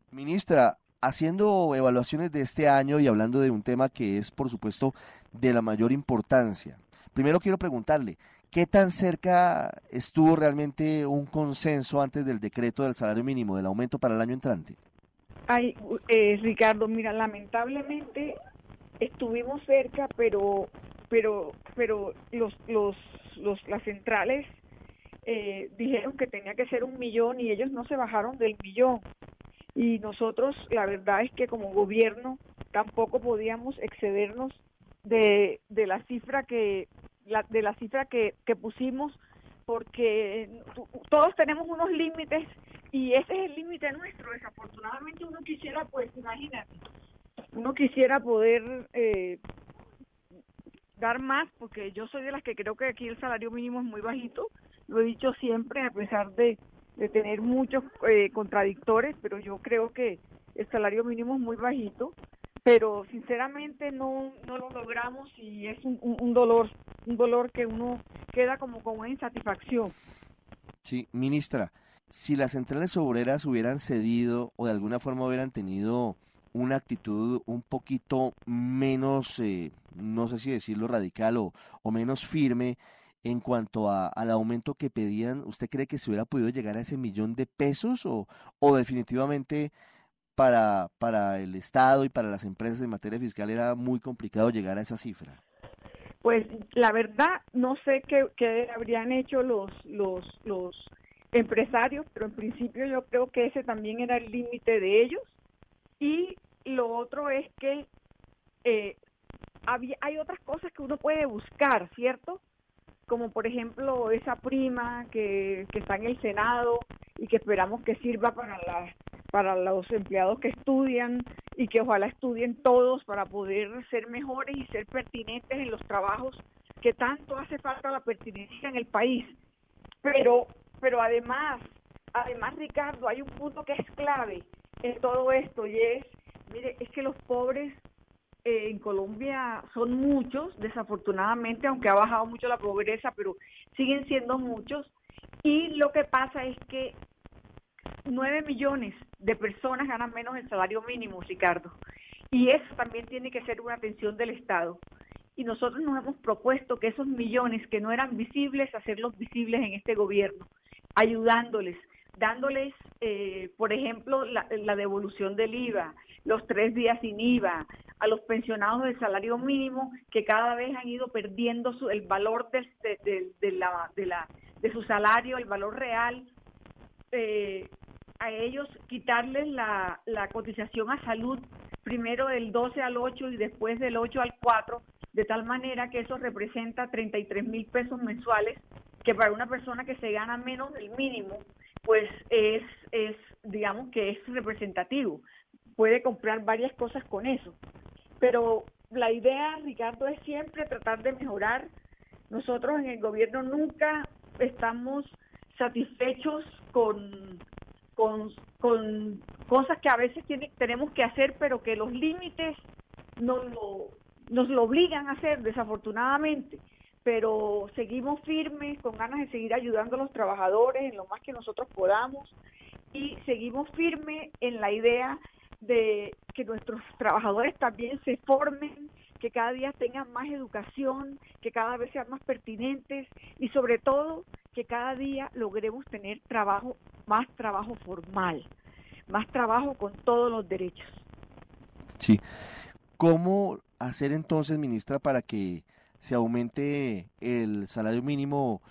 Ministra, haciendo evaluaciones de este año y hablando de un tema que es, por supuesto, de la mayor importancia. Primero quiero preguntarle, ¿qué tan cerca estuvo realmente un consenso antes del decreto del salario mínimo, del aumento para el año entrante? Ay, eh, Ricardo, mira, lamentablemente estuvimos cerca, pero pero pero los los, los las centrales eh, dijeron que tenía que ser un millón y ellos no se bajaron del millón y nosotros la verdad es que como gobierno tampoco podíamos excedernos de, de la cifra que la, de la cifra que, que pusimos porque todos tenemos unos límites y ese es el límite nuestro. Desafortunadamente uno quisiera pues imagínate uno quisiera poder eh, dar más, porque yo soy de las que creo que aquí el salario mínimo es muy bajito, lo he dicho siempre, a pesar de, de tener muchos eh, contradictores, pero yo creo que el salario mínimo es muy bajito, pero sinceramente no, no lo logramos y es un, un dolor, un dolor que uno queda como con una insatisfacción. Sí, ministra, si las centrales obreras hubieran cedido o de alguna forma hubieran tenido una actitud un poquito menos, eh, no sé si decirlo radical o, o menos firme en cuanto a, al aumento que pedían, ¿usted cree que se hubiera podido llegar a ese millón de pesos o, o definitivamente para, para el Estado y para las empresas en materia fiscal era muy complicado llegar a esa cifra? Pues la verdad no sé qué, qué habrían hecho los, los, los empresarios, pero en principio yo creo que ese también era el límite de ellos y lo otro es que eh, había, hay otras cosas que uno puede buscar, ¿cierto? Como por ejemplo esa prima que, que está en el Senado y que esperamos que sirva para, la, para los empleados que estudian y que ojalá estudien todos para poder ser mejores y ser pertinentes en los trabajos que tanto hace falta la pertinencia en el país. Pero, pero además, además Ricardo, hay un punto que es clave en todo esto y es, mire, es que los pobres en Colombia son muchos, desafortunadamente, aunque ha bajado mucho la pobreza, pero siguen siendo muchos. Y lo que pasa es que nueve millones de personas ganan menos el salario mínimo, Ricardo. Y eso también tiene que ser una atención del Estado. Y nosotros nos hemos propuesto que esos millones que no eran visibles, hacerlos visibles en este gobierno, ayudándoles, dándoles, eh, por ejemplo, la, la, devolución del IVA, los tres días sin IVA, a los pensionados del salario mínimo que cada vez han ido perdiendo su, el valor de, la, de, su salario, el valor real, eh, a ellos quitarles la, la cotización a salud primero del 12 al 8 y después del 8 al 4, de tal manera que eso representa 33 mil pesos mensuales, que para una persona que se gana menos del mínimo, pues es, es, digamos que es representativo. Puede comprar varias cosas con eso. Pero la idea, Ricardo, es siempre tratar de mejorar. Nosotros en el gobierno nunca estamos satisfechos con, cosas que a veces tenemos que hacer, pero que los límites nos lo, nos lo obligan a hacer, desafortunadamente pero seguimos firmes, con ganas de seguir ayudando a los trabajadores en lo más que nosotros podamos y seguimos firmes en la idea de que nuestros trabajadores también se formen, que cada día tengan más educación, que cada vez sean más pertinentes y sobre todo que cada día logremos tener trabajo, más trabajo formal, más trabajo con todos los derechos. Sí. ¿Cómo hacer entonces, ministra, para que se aumente el salario mínimo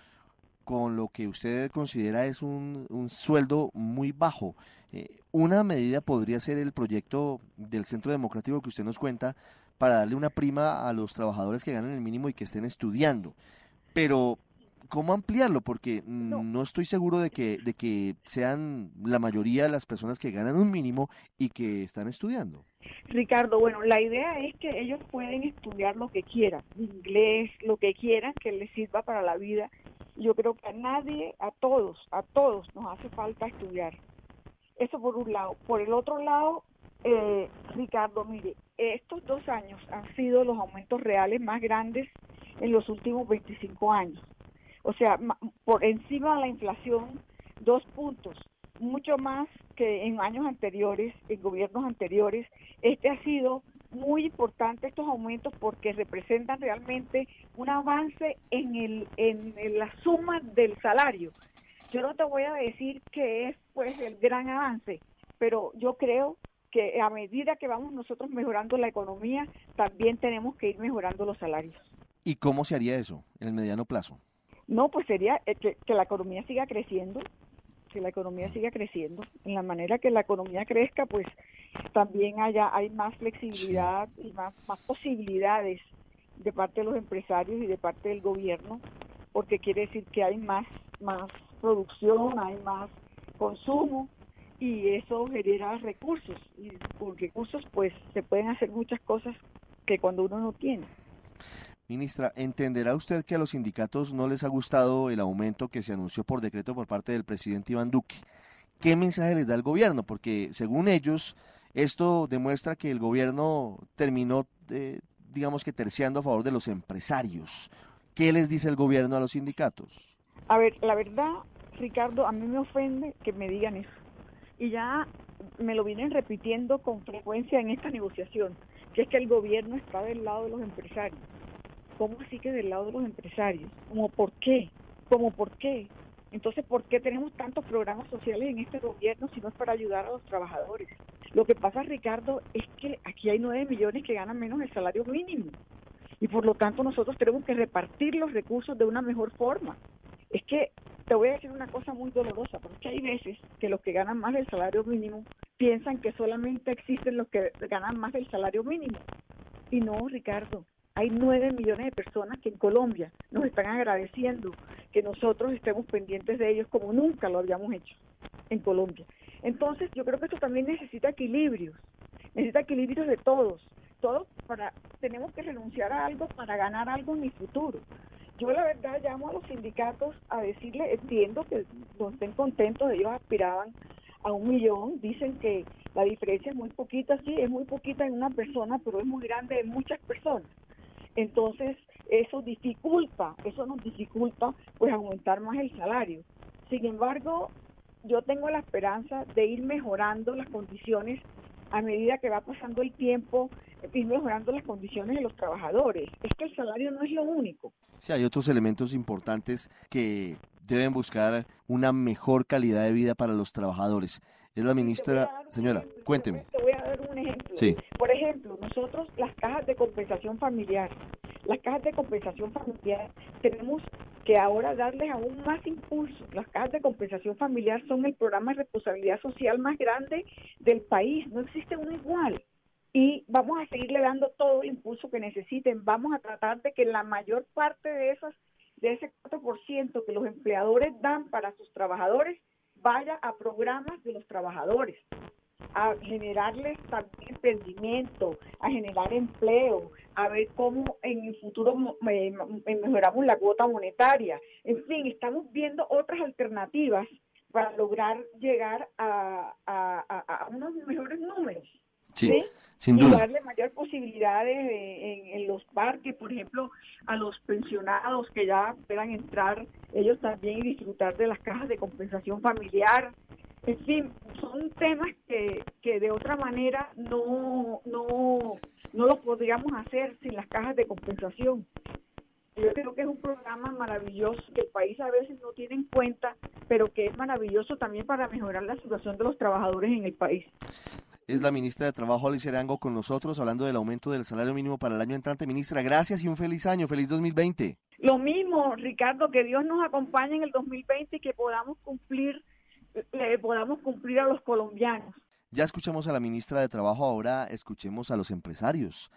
con lo que usted considera es un, un sueldo muy bajo. Eh, una medida podría ser el proyecto del Centro Democrático que usted nos cuenta para darle una prima a los trabajadores que ganan el mínimo y que estén estudiando. Pero, ¿cómo ampliarlo? Porque no. no. estoy seguro de que, de que sean la mayoría de las personas que ganan un mínimo y que están estudiando. Ricardo, bueno, la idea es que ellos pueden estudiar lo que quieran, inglés, lo que quieran, que les sirva para la vida. Yo creo que a nadie, a todos, a todos nos hace falta estudiar. Eso por un lado. Por el otro lado, eh, Ricardo, mire, estos dos años han sido los aumentos reales más grandes en los últimos 25 años. O sea, por encima de la inflación, dos puntos, mucho más que en años anteriores, en gobiernos anteriores. Este ha sido muy importante estos aumentos porque representan realmente un avance en, el, en, la suma del salario. Yo no te voy a decir que es pues el gran avance, pero yo creo que a medida que vamos nosotros mejorando la economía, también tenemos que ir mejorando los salarios. ¿Y cómo se haría eso en el mediano plazo? No, pues sería eh, que, que la economía siga creciendo, que la economía siga creciendo. En la manera que la economía crezca, pues también haya hay más flexibilidad y más, más posibilidades de parte de los empresarios y de parte del gobierno, porque quiere decir que hay más, más producción, hay más consumo y eso genera recursos y con recursos pues se pueden hacer muchas cosas que cuando uno no tiene. Ministra, ¿entenderá usted que a los sindicatos no les ha gustado el aumento que se anunció por decreto por parte del presidente Iván Duque? ¿Qué mensaje les da el gobierno? Porque según ellos, esto demuestra que el gobierno terminó, eh, digamos que terciando a favor de los empresarios. ¿Qué les dice el gobierno a los sindicatos? A ver, la verdad, Ricardo, a mí me ofende que me digan eso. Y ya me lo vienen repitiendo con frecuencia en esta negociación, que es que el gobierno está del lado de los empresarios. ¿Cómo así que del lado de los empresarios? ¿Cómo por qué? ¿Cómo por qué? Entonces, ¿por qué tenemos tantos programas sociales en este gobierno si no es para ayudar a los trabajadores? Lo que pasa, Ricardo, es que aquí hay nueve millones que ganan menos el salario mínimo. Y por lo tanto nosotros tenemos que repartir los recursos de una mejor forma. Es que te voy a decir una cosa muy dolorosa, porque hay veces que los que ganan más del salario mínimo piensan que solamente existen los que ganan más del salario mínimo. Y no, Ricardo, hay nueve millones de personas que en Colombia nos están agradeciendo que nosotros estemos pendientes de ellos como nunca lo habíamos hecho en Colombia. Entonces, yo creo que esto también necesita equilibrios, necesita equilibrios de todos. Todos para, tenemos que renunciar a algo para ganar algo en el futuro. Yo la verdad llamo a los sindicatos a decirle, entiendo que no estén contentos, ellos aspiraban a un millón, dicen que la diferencia es muy poquita, sí, es muy poquita en una persona, pero es muy grande en muchas personas. Entonces, eso dificulta, eso nos dificulta pues aumentar más el salario. Sin embargo, yo tengo la esperanza de ir mejorando las condiciones a medida que va pasando el tiempo, mejorando las condiciones de los trabajadores. Es que el salario no es lo único. Sí, hay otros elementos importantes que deben buscar una mejor calidad de vida para los trabajadores. Es la ministra, señora, cuénteme. Te voy a dar un ejemplo. Sí. Por ejemplo, nosotros las cajas de compensación familiar, las cajas de compensación familiar tenemos que ahora darles aún más impulso. Las cajas de compensación familiar son el programa de responsabilidad social más grande del país, no existe uno igual. Vamos a seguirle dando todo el impulso que necesiten. Vamos a tratar de que la mayor parte de esas de ese 4% que los empleadores dan para sus trabajadores vaya a programas de los trabajadores a generarles también emprendimiento, a generar empleo, a ver cómo en el futuro mejoramos la cuota monetaria. En fin, estamos viendo otras alternativas para lograr llegar a, unos mejores números. Sí, sin duda. Y darle mayor posibilidades en, en, los parques, por ejemplo, a los pensionados que ya puedan entrar ellos también y disfrutar de las cajas de compensación familiar, en fin, son temas que, que de otra manera no, no, no lo podríamos hacer sin las cajas de compensación. Yo creo que es un programa maravilloso que el país a veces no tiene en cuenta, pero que es maravilloso también para mejorar la situación de los trabajadores en el país. Es la ministra de Trabajo, Alicia Arango, con nosotros, hablando del aumento del salario mínimo para el año entrante. Ministra, gracias y un feliz año, feliz 2020. Lo mismo, Ricardo, que Dios nos acompañe en el 2020 y que podamos cumplir le podamos cumplir a los colombianos. Ya escuchamos a la ministra de Trabajo, ahora escuchemos a los empresarios.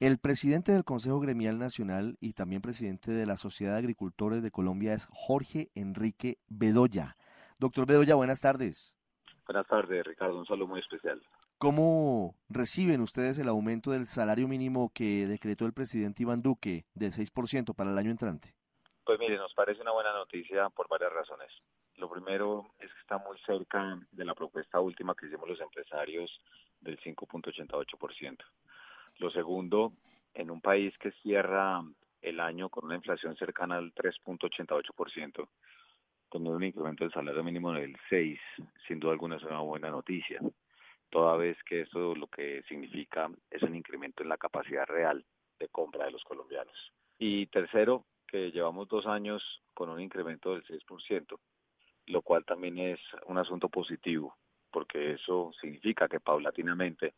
El presidente del Consejo Gremial Nacional y también presidente de la Sociedad de Agricultores de Colombia es Jorge Enrique Bedoya. Doctor Bedoya, buenas tardes. Buenas tardes, Ricardo. Un saludo muy especial. ¿Cómo reciben ustedes el aumento del salario mínimo que decretó el presidente Iván Duque de 6% para el año entrante? Pues mire, nos parece una buena noticia por varias razones. Lo primero es que está muy cerca de la propuesta última que hicimos los empresarios del 5.88%. Lo segundo, en un país que cierra el año con una inflación cercana al 3.88%, tener un incremento del salario mínimo del 6, sin duda alguna es una buena noticia, toda vez que esto lo que significa es un incremento en la capacidad real de compra de los colombianos. Y tercero, que llevamos dos años con un incremento del 6%, lo cual también es un asunto positivo, porque eso significa que paulatinamente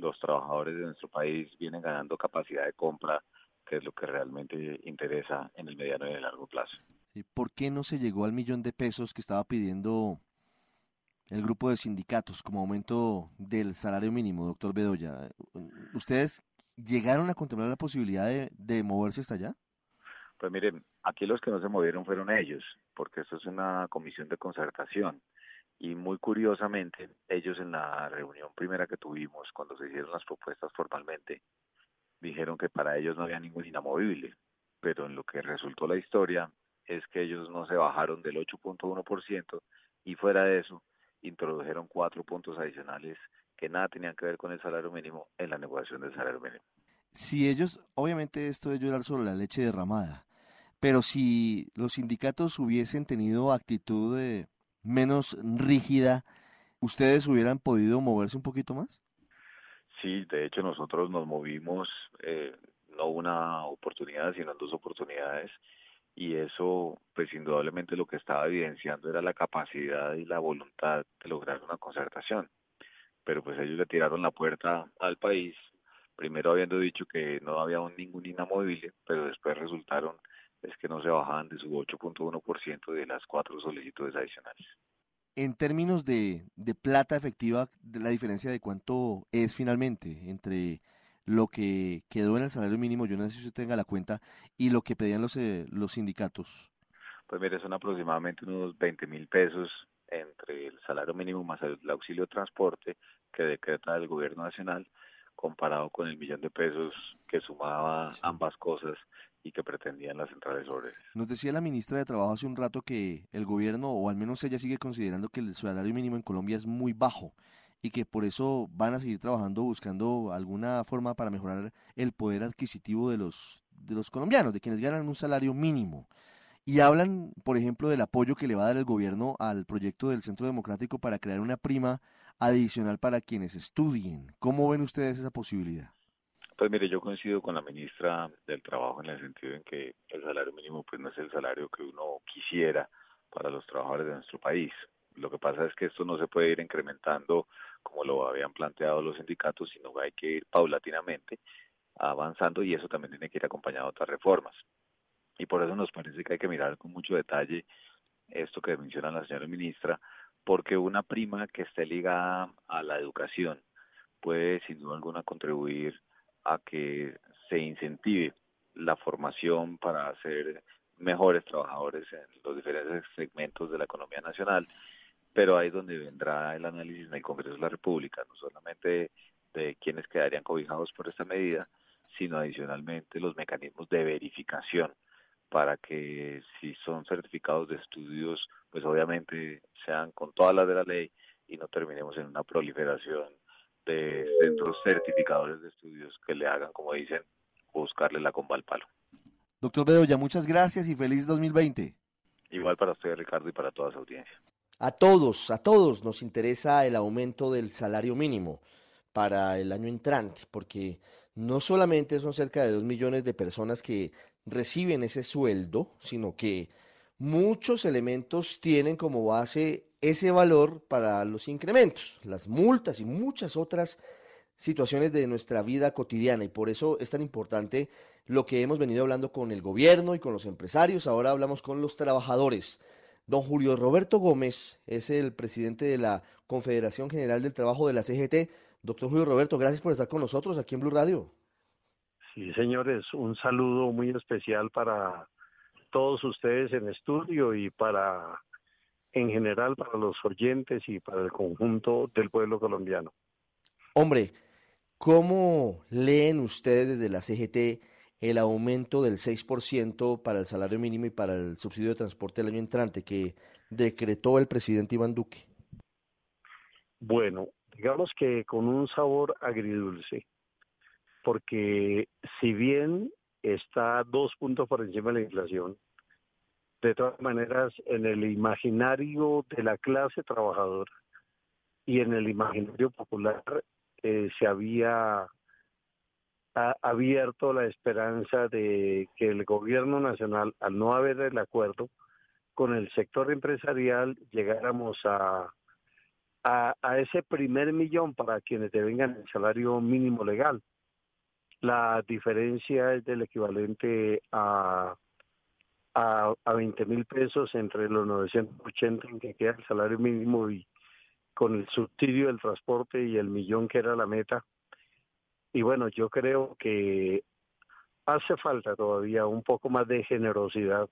los trabajadores de nuestro país vienen ganando capacidad de compra, que es lo que realmente interesa en el mediano y el largo plazo. ¿Por qué no se llegó al millón de pesos que estaba pidiendo el grupo de sindicatos como aumento del salario mínimo, doctor Bedoya? ¿Ustedes llegaron a contemplar la posibilidad de, moverse hasta allá? Pues miren, aquí los que no se movieron fueron ellos, porque esto es una comisión de concertación. Y muy curiosamente, ellos en la reunión primera que tuvimos, cuando se hicieron las propuestas formalmente, dijeron que para ellos no había ningún inamovible. Pero en lo que resultó la historia es que ellos no se bajaron del 8.1% y fuera de eso introdujeron cuatro puntos adicionales que nada tenían que ver con el salario mínimo en la negociación del salario mínimo. Si ellos, obviamente esto es llorar sobre la leche derramada, pero si los sindicatos hubiesen tenido actitud de menos rígida, ¿ustedes hubieran podido moverse un poquito más? Sí, de hecho nosotros nos movimos eh, no una oportunidad, sino dos oportunidades y eso pues indudablemente lo que estaba evidenciando era la capacidad y la voluntad de lograr una concertación pero pues ellos le tiraron la puerta al país, primero habiendo dicho que no había ningún inamovible, pero después resultaron es que no se bajaban de su 8.1% de las cuatro solicitudes adicionales. En términos de, de plata efectiva, de la diferencia de cuánto es finalmente entre lo que quedó en el salario mínimo, yo no sé si usted tenga la cuenta, y lo que pedían los, eh, los sindicatos. Pues mire, son aproximadamente unos 20 mil pesos entre el salario mínimo más el, auxilio transporte que decreta el gobierno nacional comparado con el millón de pesos que sumaba ambas cosas y que pretendían las centrales obreras. Nos decía la ministra de Trabajo hace un rato que el gobierno, o al menos ella sigue considerando que el salario mínimo en Colombia es muy bajo y que por eso van a seguir trabajando buscando alguna forma para mejorar el poder adquisitivo de los, de los colombianos, de quienes ganan un salario mínimo. Y hablan, por ejemplo, del apoyo que le va a dar el gobierno al proyecto del Centro Democrático para crear una prima adicional para quienes estudien. ¿Cómo ven ustedes esa posibilidad? Pues mire, yo coincido con la ministra del Trabajo en el sentido en que el salario mínimo pues no es el salario que uno quisiera para los trabajadores de nuestro país. Lo que pasa es que esto no se puede ir incrementando como lo habían planteado los sindicatos, sino que hay que ir paulatinamente avanzando y eso también tiene que ir acompañado de otras reformas y por eso nos parece que hay que mirar con mucho detalle esto que menciona la señora ministra, porque una prima que esté ligada a la educación puede sin duda alguna contribuir a que se incentive la formación para ser mejores trabajadores en los diferentes segmentos de la economía nacional, pero ahí es donde vendrá el análisis en el Congreso de la República, no solamente de quienes quedarían cobijados por esta medida, sino adicionalmente los mecanismos de verificación para que si son certificados de estudios, pues obviamente sean con todas las de la ley y no terminemos en una proliferación de centros certificadores de estudios que le hagan, como dicen, buscarle la comba al palo. Doctor Bedoya, muchas gracias y feliz 2020. Igual para usted, Ricardo, y para toda su audiencia. A todos, a todos nos interesa el aumento del salario mínimo para el año entrante, porque no solamente son cerca de dos millones de personas que reciben ese sueldo, sino que muchos elementos tienen como base ese valor para los incrementos, las multas y muchas otras situaciones de nuestra vida cotidiana y por eso es tan importante lo que hemos venido hablando con el gobierno y con los empresarios, ahora hablamos con los trabajadores. Don Julio Roberto Gómez es el presidente de la Confederación General del Trabajo de la CGT. Doctor Julio Roberto, gracias por estar con nosotros aquí en Blue Radio. Sí, señores, un saludo muy especial para todos ustedes en estudio y para, en general, para los oyentes y para el conjunto del pueblo colombiano. Hombre, ¿cómo leen ustedes desde la CGT el aumento del 6% para el salario mínimo y para el subsidio de transporte el año entrante que decretó el presidente Iván Duque? Bueno, digamos que con un sabor agridulce porque si bien está dos puntos por encima de la inflación, de todas maneras en el imaginario de la clase trabajadora y en el imaginario popular eh, se había abierto la esperanza de que el gobierno nacional, al no haber el acuerdo con el sector empresarial, llegáramos a, a, ese primer millón para quienes devengan el salario mínimo legal. La diferencia es del equivalente a, a, a 20 mil pesos entre los 980 en que queda el salario mínimo y con el subsidio del transporte y el millón que era la meta. Y bueno, yo creo que hace falta todavía un poco más de generosidad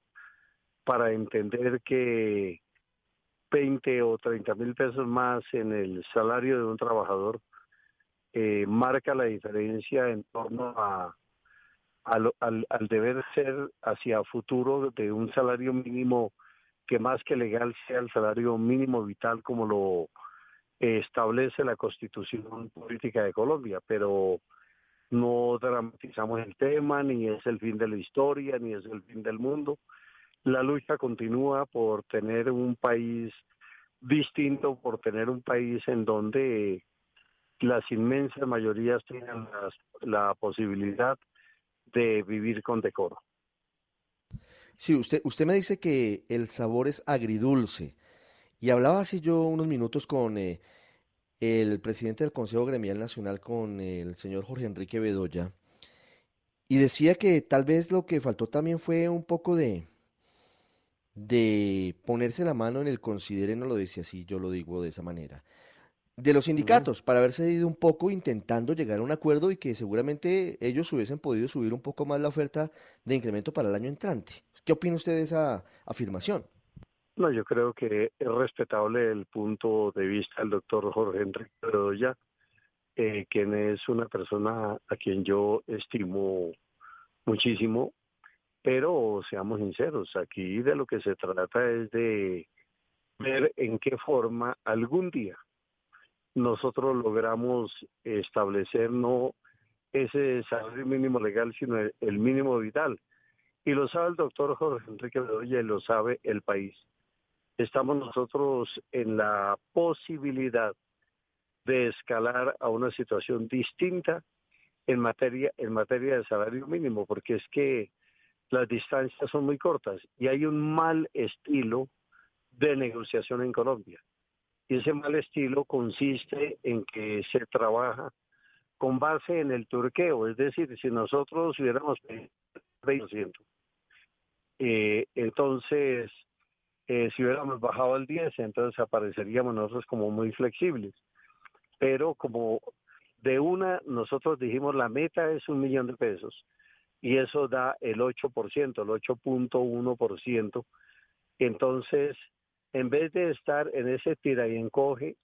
para entender que 20 o 30 mil pesos más en el salario de un trabajador eh, marca la diferencia en torno a, al, deber ser hacia futuro de un salario mínimo que más que legal sea el salario mínimo vital como lo establece la constitución política de Colombia, pero no dramatizamos el tema, ni es el fin de la historia, ni es el fin del mundo. La lucha continúa por tener un país distinto, por tener un país en donde las inmensas mayorías tengan la posibilidad de vivir con decoro. Sí, usted, usted me dice que el sabor es agridulce. Y hablaba así yo unos minutos con eh, el presidente del Consejo Gremial Nacional, con el señor Jorge Enrique Bedoya, y decía que tal vez lo que faltó también fue un poco de, de ponerse la mano en el considere, no lo decía así, yo lo digo de esa manera, de los sindicatos, para haberse ido un poco intentando llegar a un acuerdo y que seguramente ellos hubiesen podido subir un poco más la oferta de incremento para el año entrante. ¿Qué opina usted de esa afirmación? No, yo creo que es respetable el punto de vista del doctor Jorge Enrique Bedoya, eh, quien es una persona a quien yo estimo muchísimo, pero seamos sinceros, aquí de lo que se trata es de ver en qué forma algún día nosotros logramos establecer no ese salario mínimo legal, sino el, mínimo vital. Y lo sabe el doctor Jorge Enrique Bedoya y lo sabe el país estamos nosotros en la posibilidad de escalar a una situación distinta en materia en materia de salario mínimo porque es que las distancias son muy cortas y hay un mal estilo de negociación en Colombia y ese mal estilo consiste en que se trabaja con base en el turqueo es decir si nosotros hubiéramos 20% eh, entonces eh, si hubiéramos bajado al 10, entonces apareceríamos nosotros como muy flexibles. Pero como de una, nosotros dijimos la meta es un millón de pesos y eso da el 8%, el 8.1%. Entonces, en vez de estar en ese tira y encoge,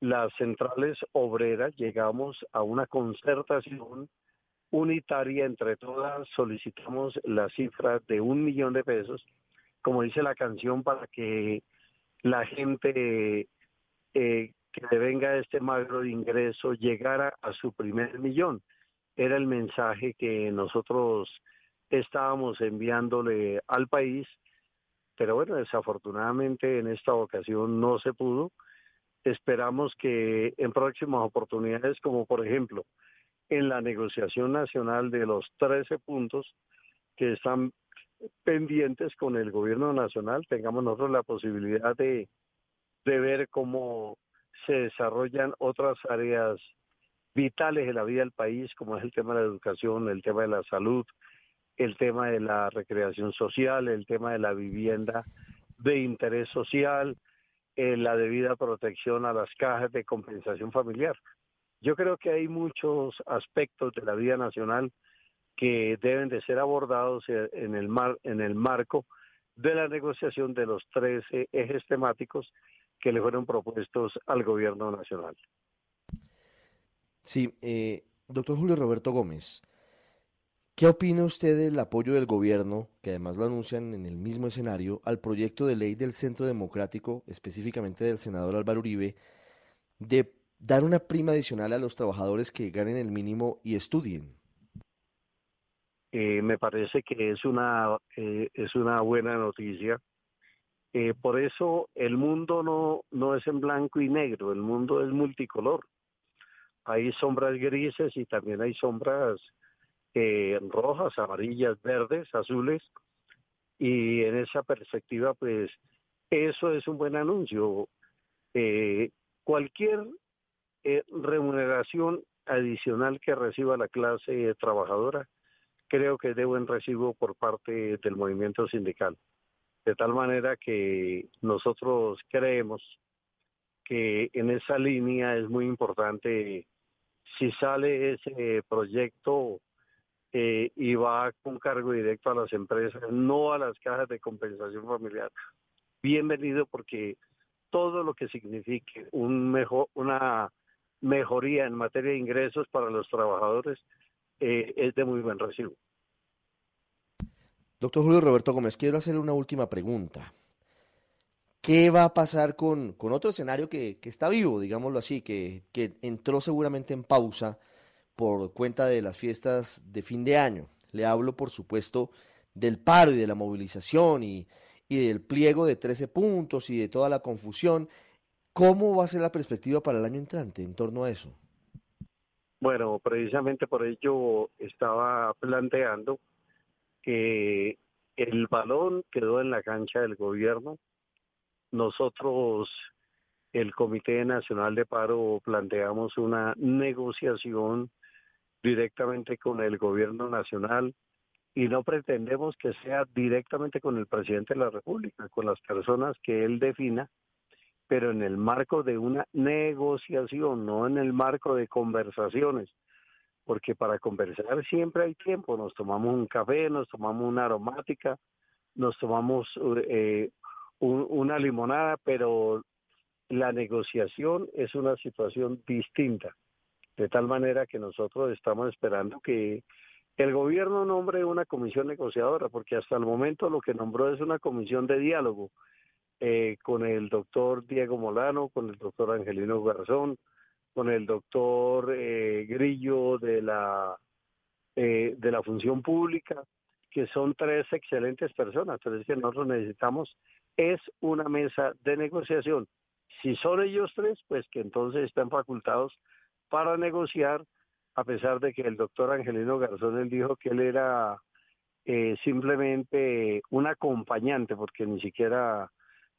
las centrales obreras llegamos a una concertación unitaria entre todas, solicitamos la cifra de un millón de pesos como dice la canción, para que la gente eh, que le venga este magro de ingreso llegara a su primer millón. Era el mensaje que nosotros estábamos enviándole al país, pero bueno, desafortunadamente en esta ocasión no se pudo. Esperamos que en próximas oportunidades, como por ejemplo en la negociación nacional de los 13 puntos que están pendientes con el gobierno nacional, tengamos nosotros la posibilidad de, de ver cómo se desarrollan otras áreas vitales de la vida del país, como es el tema de la educación, el tema de la salud, el tema de la recreación social, el tema de la vivienda de interés social, eh, la debida protección a las cajas de compensación familiar. Yo creo que hay muchos aspectos de la vida nacional que deben de ser abordados en el, mar, en el marco de la negociación de los tres ejes temáticos que le fueron propuestos al gobierno nacional. Sí, eh, doctor Julio Roberto Gómez, ¿qué opina usted del apoyo del gobierno, que además lo anuncian en el mismo escenario, al proyecto de ley del Centro Democrático, específicamente del senador Álvaro Uribe, de dar una prima adicional a los trabajadores que ganen el mínimo y estudien? eh, me parece que es una, eh, es una buena noticia. Eh, por eso el mundo no, no es en blanco y negro, el mundo es multicolor. Hay sombras grises y también hay sombras rojas, amarillas, verdes, azules. Y en esa perspectiva, pues eso es un buen anuncio. cualquier remuneración adicional que reciba la clase trabajadora creo que es de buen recibo por parte del movimiento sindical. De tal manera que nosotros creemos que en esa línea es muy importante si sale ese proyecto eh, y va con cargo directo a las empresas, no a las cajas de compensación familiar. Bienvenido porque todo lo que signifique un mejor, una mejoría en materia de ingresos para los trabajadores eh, es de muy buen recibo. Doctor Julio Roberto Gómez, quiero hacerle una última pregunta. ¿Qué va a pasar con, otro escenario que, está vivo, digámoslo así, que entró seguramente en pausa por cuenta de las fiestas de fin de año? Le hablo, por supuesto, del paro y de la movilización y, y del pliego de 13 puntos y de toda la confusión. ¿Cómo va a ser la perspectiva para el año entrante en torno a eso? Bueno, precisamente por ello estaba planteando que el balón quedó en la cancha del gobierno. Nosotros, el Comité Nacional de Paro, planteamos una negociación directamente con el gobierno nacional y no pretendemos que sea directamente con el presidente de la República, con las personas que él defina, pero en el marco de una negociación, no en el marco de conversaciones porque para conversar siempre hay tiempo, nos tomamos un café, nos tomamos una aromática, nos tomamos eh, una limonada, pero la negociación es una situación distinta, de tal manera que nosotros estamos esperando que el gobierno nombre una comisión negociadora, porque hasta el momento lo que nombró es una comisión de diálogo eh, con el doctor Diego Molano, con el doctor Angelino Garzón, con el doctor eh, Grillo de la, eh, de la función pública, que son tres excelentes personas, pero es que nosotros necesitamos es una mesa de negociación. Si son ellos tres, pues que entonces están facultados para negociar, a pesar de que el doctor Angelino Garzón él dijo que él era eh, simplemente un acompañante, porque ni siquiera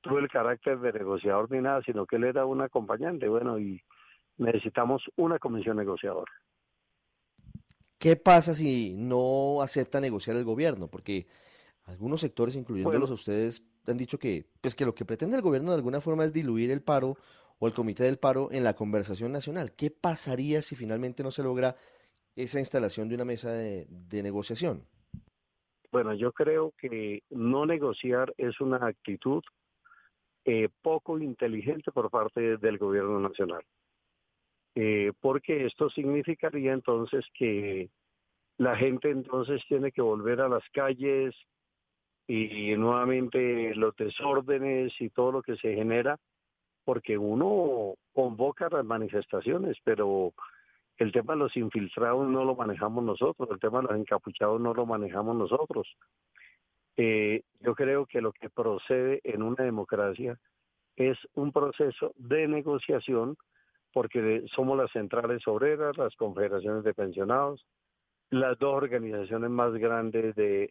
tuvo el carácter de negociador ni nada, sino que él era un acompañante. Bueno, y necesitamos una comisión negociadora. ¿Qué pasa si no acepta negociar el gobierno? Porque algunos sectores, incluyéndolos a ustedes, han dicho que, pues que lo que pretende el gobierno de alguna forma es diluir el paro o el comité del paro en la conversación nacional. ¿Qué pasaría si finalmente no se logra esa instalación de una mesa de, negociación? Bueno, yo creo que no negociar es una actitud eh, poco inteligente por parte del gobierno nacional. Eh, porque esto significaría entonces que la gente entonces tiene que volver a las calles y nuevamente los desórdenes y todo lo que se genera, porque uno convoca las manifestaciones, pero el tema de los infiltrados no lo manejamos nosotros, el tema de los encapuchados no lo manejamos nosotros. Eh, yo creo que lo que procede en una democracia es un proceso de negociación porque somos las centrales obreras, las confederaciones de pensionados, las dos organizaciones más grandes de,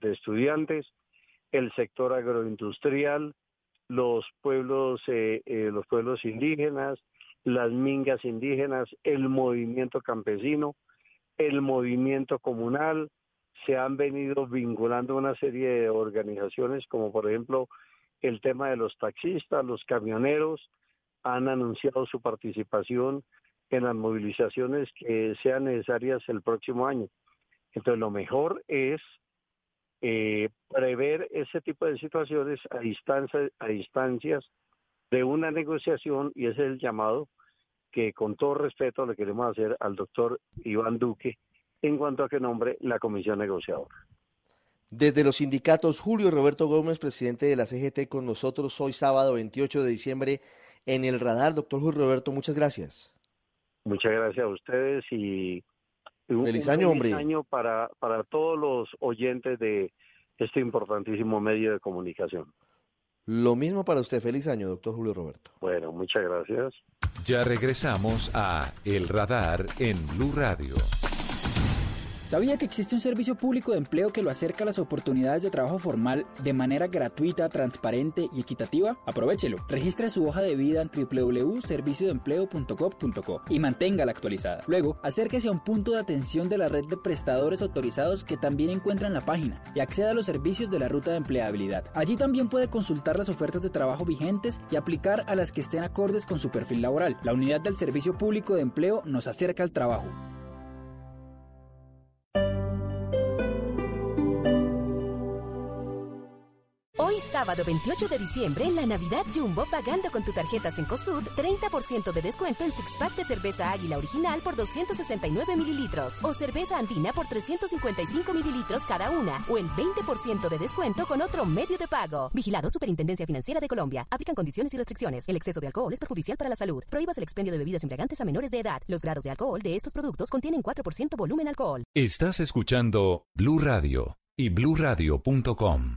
estudiantes, el sector agroindustrial, los pueblos, eh, eh, los pueblos indígenas, las mingas indígenas, el movimiento campesino, el movimiento comunal, se han venido vinculando una serie de organizaciones como por ejemplo el tema de los taxistas, los camioneros, han anunciado su participación en las movilizaciones que sean necesarias el próximo año. Entonces, lo mejor es eh, prever ese tipo de situaciones a, distancia, a distancias de una negociación y ese es el llamado que con todo respeto le queremos hacer al doctor Iván Duque en cuanto a que nombre la comisión negociadora. Desde los sindicatos, Julio Roberto Gómez, presidente de la CGT, con nosotros hoy sábado 28 de diciembre en el radar. Doctor Julio Roberto, muchas gracias. Muchas gracias a ustedes y Feliz año, hombre. Feliz año para, para todos los oyentes de este importantísimo medio de comunicación. Lo mismo para usted. Feliz año, doctor Julio Roberto. Bueno, muchas gracias. Ya regresamos a El Radar en Blue Radio. ¿Sabía que existe un servicio público de empleo que lo acerca a las oportunidades de trabajo formal de manera gratuita, transparente y equitativa? Aprovechelo. Registre su hoja de vida en www.serviciodeempleo.gov.co y manténgala actualizada. Luego, acérquese a un punto de atención de la red de prestadores autorizados que también encuentra en la página y acceda a los servicios de la ruta de empleabilidad. Allí también puede consultar las ofertas de trabajo vigentes y aplicar a las que estén acordes con su perfil laboral. La unidad del Servicio Público de Empleo nos acerca al trabajo. Hoy sábado 28 de diciembre, en la Navidad Jumbo, pagando con tu tarjeta Cencosud, 30% de descuento en six pack de cerveza Águila original por 269 mililitros o cerveza Andina por 355 mililitros cada una o el 20% de descuento con otro medio de pago. Vigilado Superintendencia Financiera de Colombia. Aplican condiciones y restricciones. El exceso de alcohol es perjudicial para la salud. Prohíbas el expendio de bebidas embriagantes a menores de edad. Los grados de alcohol de estos productos contienen 4% volumen alcohol. Estás escuchando Blue Radio y bluradio.com.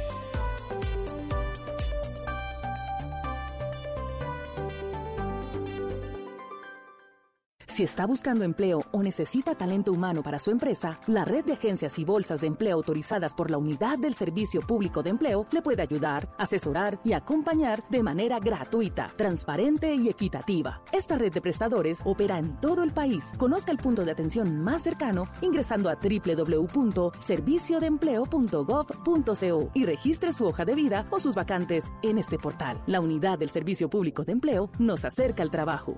Si está buscando empleo o necesita talento humano para su empresa, la red de agencias y bolsas de empleo autorizadas por la Unidad del Servicio Público de Empleo le puede ayudar, asesorar y acompañar de manera gratuita, transparente y equitativa. Esta red de prestadores opera en todo el país. Conozca el punto de atención más cercano ingresando a www.serviciodeempleo.gov.co y registre su hoja de vida o sus vacantes en este portal. La Unidad del Servicio Público de Empleo nos acerca al trabajo.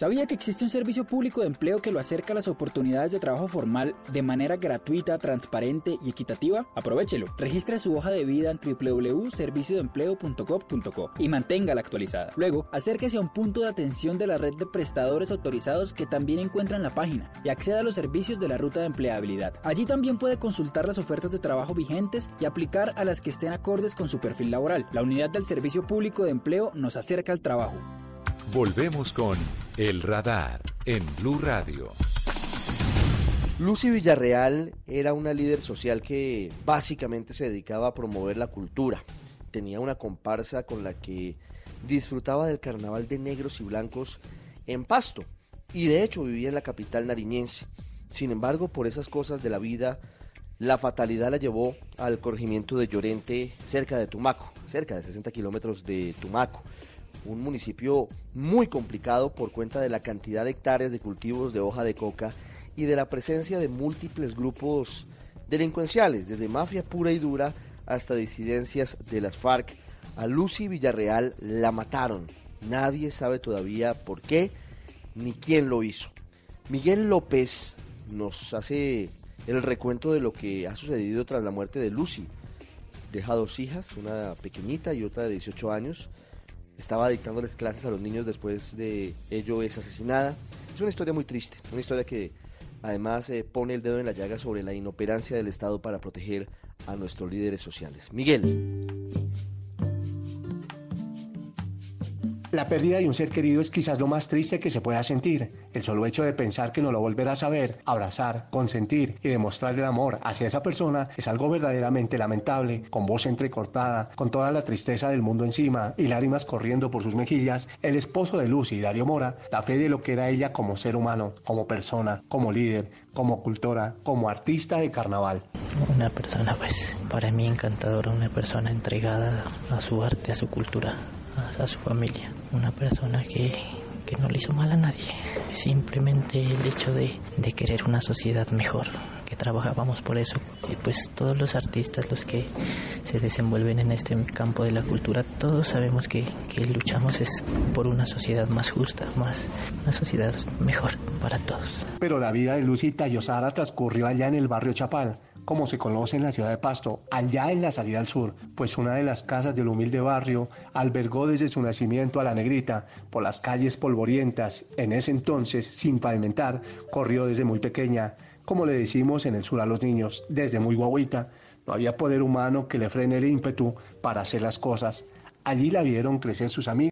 ¿Sabía que existe un servicio público de empleo que lo acerca a las oportunidades de trabajo formal de manera gratuita, transparente y equitativa? Aprovechelo. Registre su hoja de vida en www.serviciodeempleo.gov.co y manténgala actualizada. Luego, acérquese a un punto de atención de la red de prestadores autorizados que también encuentra en la página y acceda a los servicios de la ruta de empleabilidad. Allí también puede consultar las ofertas de trabajo vigentes y aplicar a las que estén acordes con su perfil laboral. La unidad del Servicio Público de Empleo nos acerca al trabajo. Volvemos con El Radar en Blue Radio. Lucy Villarreal era una líder social que básicamente se dedicaba a promover la cultura. Tenía una comparsa con la que disfrutaba del carnaval de negros y blancos en Pasto y de hecho vivía en la capital nariñense. Sin embargo, por esas cosas de la vida, la fatalidad la llevó al corregimiento de Llorente, cerca de Tumaco, cerca de 60 kilómetros de Tumaco un municipio muy complicado por cuenta de la cantidad de hectáreas de cultivos de hoja de coca y de la presencia de múltiples grupos delincuenciales, desde mafia pura y dura hasta disidencias de las FARC. A Lucy Villarreal la mataron. Nadie sabe todavía por qué ni quién lo hizo. Miguel López nos hace el recuento de lo que ha sucedido tras la muerte de Lucy. Deja dos hijas, una pequeñita y otra de 18 años estaba dictándoles clases a los niños después de ello es asesinada. Es una historia muy triste, una historia que además eh, pone el dedo en la llaga sobre la inoperancia del Estado para proteger a nuestros líderes sociales. Miguel. La pérdida de un ser querido es quizás lo más triste que se pueda sentir. El solo hecho de pensar que no lo volverás a ver, abrazar, consentir y demostrarle amor hacia esa persona es algo verdaderamente lamentable, con voz entrecortada, con toda la tristeza del mundo encima y lágrimas corriendo por sus mejillas. El esposo de Lucy, Dario Mora, da fe de lo que era ella como ser humano, como persona, como líder, como cultora, como artista de carnaval. Una persona pues para mí encantadora, una persona entregada a su arte, a su cultura, a, su familia, una persona que, que no le hizo mal a nadie, simplemente el hecho de, de querer una sociedad mejor, que trabajábamos por eso, y pues todos los artistas, los que se desenvuelven en este campo de la cultura, todos sabemos que, que luchamos es por una sociedad más justa, más una sociedad mejor para todos. Pero la vida de Lucy Tayosara transcurrió allá en el barrio Chapal, como se conoce en la ciudad de Pasto, allá en la salida al sur, pues una de las casas del humilde barrio albergó desde su nacimiento a la negrita por las calles polvorientas, en ese entonces sin pavimentar, corrió desde muy pequeña, como le decimos en el sur a los niños, desde muy guaguita, no había poder humano que le frene el ímpetu para hacer las cosas. Allí la vieron crecer sus amigos.